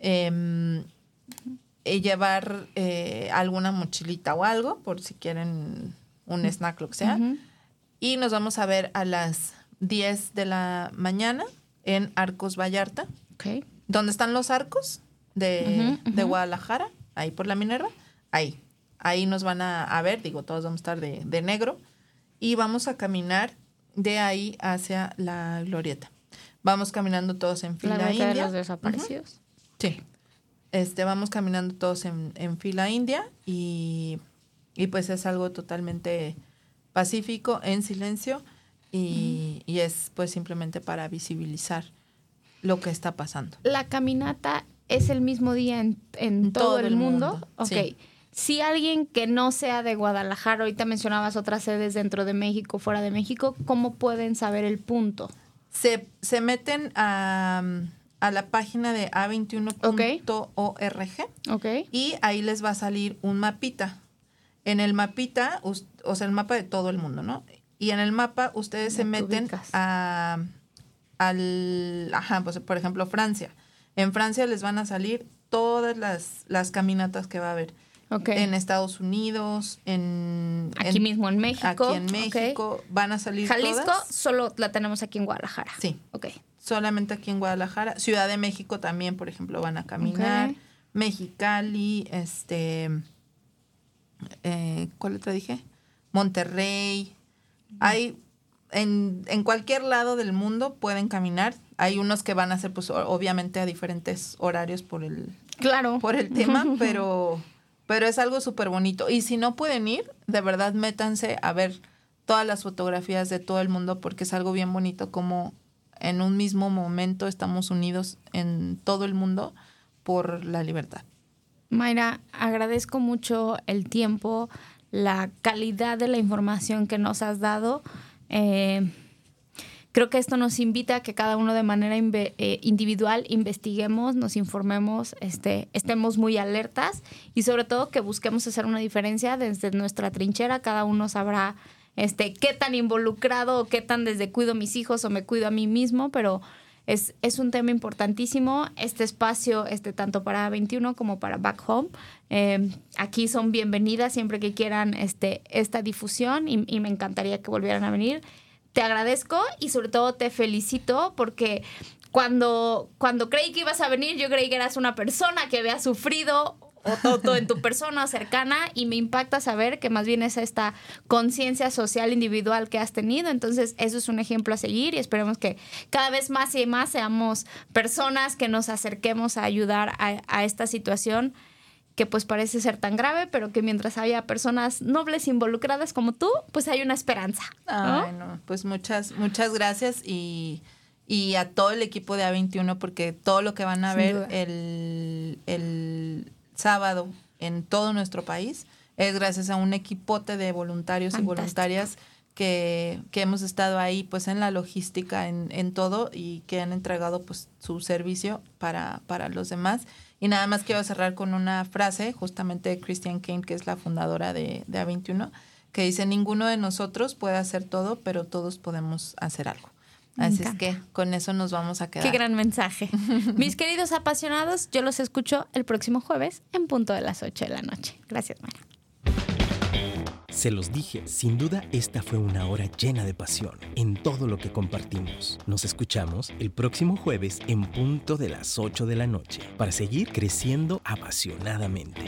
em, y llevar eh, alguna mochilita o algo, por si quieren un snack, lo que sea. Y nos vamos a ver a las 10 de la mañana en Arcos Vallarta. Ok. ¿Dónde están los arcos de, de. Guadalajara? Ahí por la Minerva. Ahí. Ahí nos van a, a ver, digo, todos vamos a estar de, de negro. Y vamos a caminar de ahí hacia la glorieta. Vamos caminando todos en La fila ruta de india. los desaparecidos. Sí. Este, vamos caminando todos en, en fila india y, y pues es algo totalmente pacífico, en silencio y, y es pues simplemente para visibilizar lo que está pasando. La caminata es el mismo día en, en todo, el mundo. Ok. sí. Si alguien que no sea de Guadalajara, ahorita mencionabas otras sedes dentro de México, fuera de México, ¿cómo pueden saber el punto? Se, se meten a, a la página de a21.org Ok. y ahí les va a salir un mapita. En el mapita, o sea, el mapa de todo el mundo, ¿no? Y en el mapa ustedes se te meten ubicas. a, al, ajá, pues por ejemplo, Francia. En Francia les van a salir todas las, las caminatas que va a haber. En Estados Unidos, en... Aquí en- mismo en México. Aquí en. México van a salir Jalisco todas. solo la tenemos aquí en Guadalajara. Sí, Ok. solamente aquí en Guadalajara. Ciudad de México también, por ejemplo, van a caminar. Mexicali, este, eh, ¿cuál otra dije? Monterrey. Hay, en, en cualquier lado del mundo pueden caminar. Hay unos que van a ser, pues, obviamente a diferentes horarios por el, Claro. por el tema, pero, pero es algo súper bonito. Y si no pueden ir, de verdad métanse a ver todas las fotografías de todo el mundo porque es algo bien bonito como en un mismo momento estamos unidos en todo el mundo por la libertad. Mayra, agradezco mucho el tiempo, la calidad de la información que nos has dado. Eh, creo que esto nos invita a que cada uno de manera inve- eh, individual investiguemos, nos informemos, este, estemos muy alertas y sobre todo que busquemos hacer una diferencia desde nuestra trinchera. Cada uno sabrá este, qué tan involucrado o qué tan desde cuido a mis hijos o me cuido a mí mismo, pero es, es un tema importantísimo. Este espacio, este, tanto para 21 como para Back Home, eh, aquí son bienvenidas siempre que quieran este, esta difusión y, y me encantaría que volvieran a venir. Te agradezco y sobre todo te felicito porque cuando, cuando creí que ibas a venir, yo creí que eras una persona que había sufrido o todo, en tu persona cercana y me impacta saber que más bien es esta conciencia social individual que has tenido. Entonces, eso es un ejemplo a seguir y esperemos que cada vez más y más seamos personas que nos acerquemos a ayudar a, a esta situación que pues parece ser tan grave, pero que mientras haya personas nobles involucradas como tú, pues hay una esperanza. ¿no? Ay, no, pues muchas, muchas gracias y, y a todo el equipo de A21 porque todo lo que van a Sin ver el, el sábado en todo nuestro país es gracias a un equipote de voluntarios Fantástico. y voluntarias que, que hemos estado ahí pues en la logística, en, en todo y que han entregado pues su servicio para, para los demás. Y nada más quiero cerrar con una frase justamente de Christian Kane, que es la fundadora de, de A21, que dice, ninguno de nosotros puede hacer todo, pero todos podemos hacer algo. Me Así es que con eso nos vamos a quedar. Qué gran mensaje. Mis queridos apasionados, yo los escucho el próximo jueves en punto de las 8 de la noche. Gracias, Mara. Se los dije, sin duda esta fue una hora llena de pasión en todo lo que compartimos. Nos escuchamos el próximo jueves en punto de las 8 de la noche para seguir creciendo apasionadamente.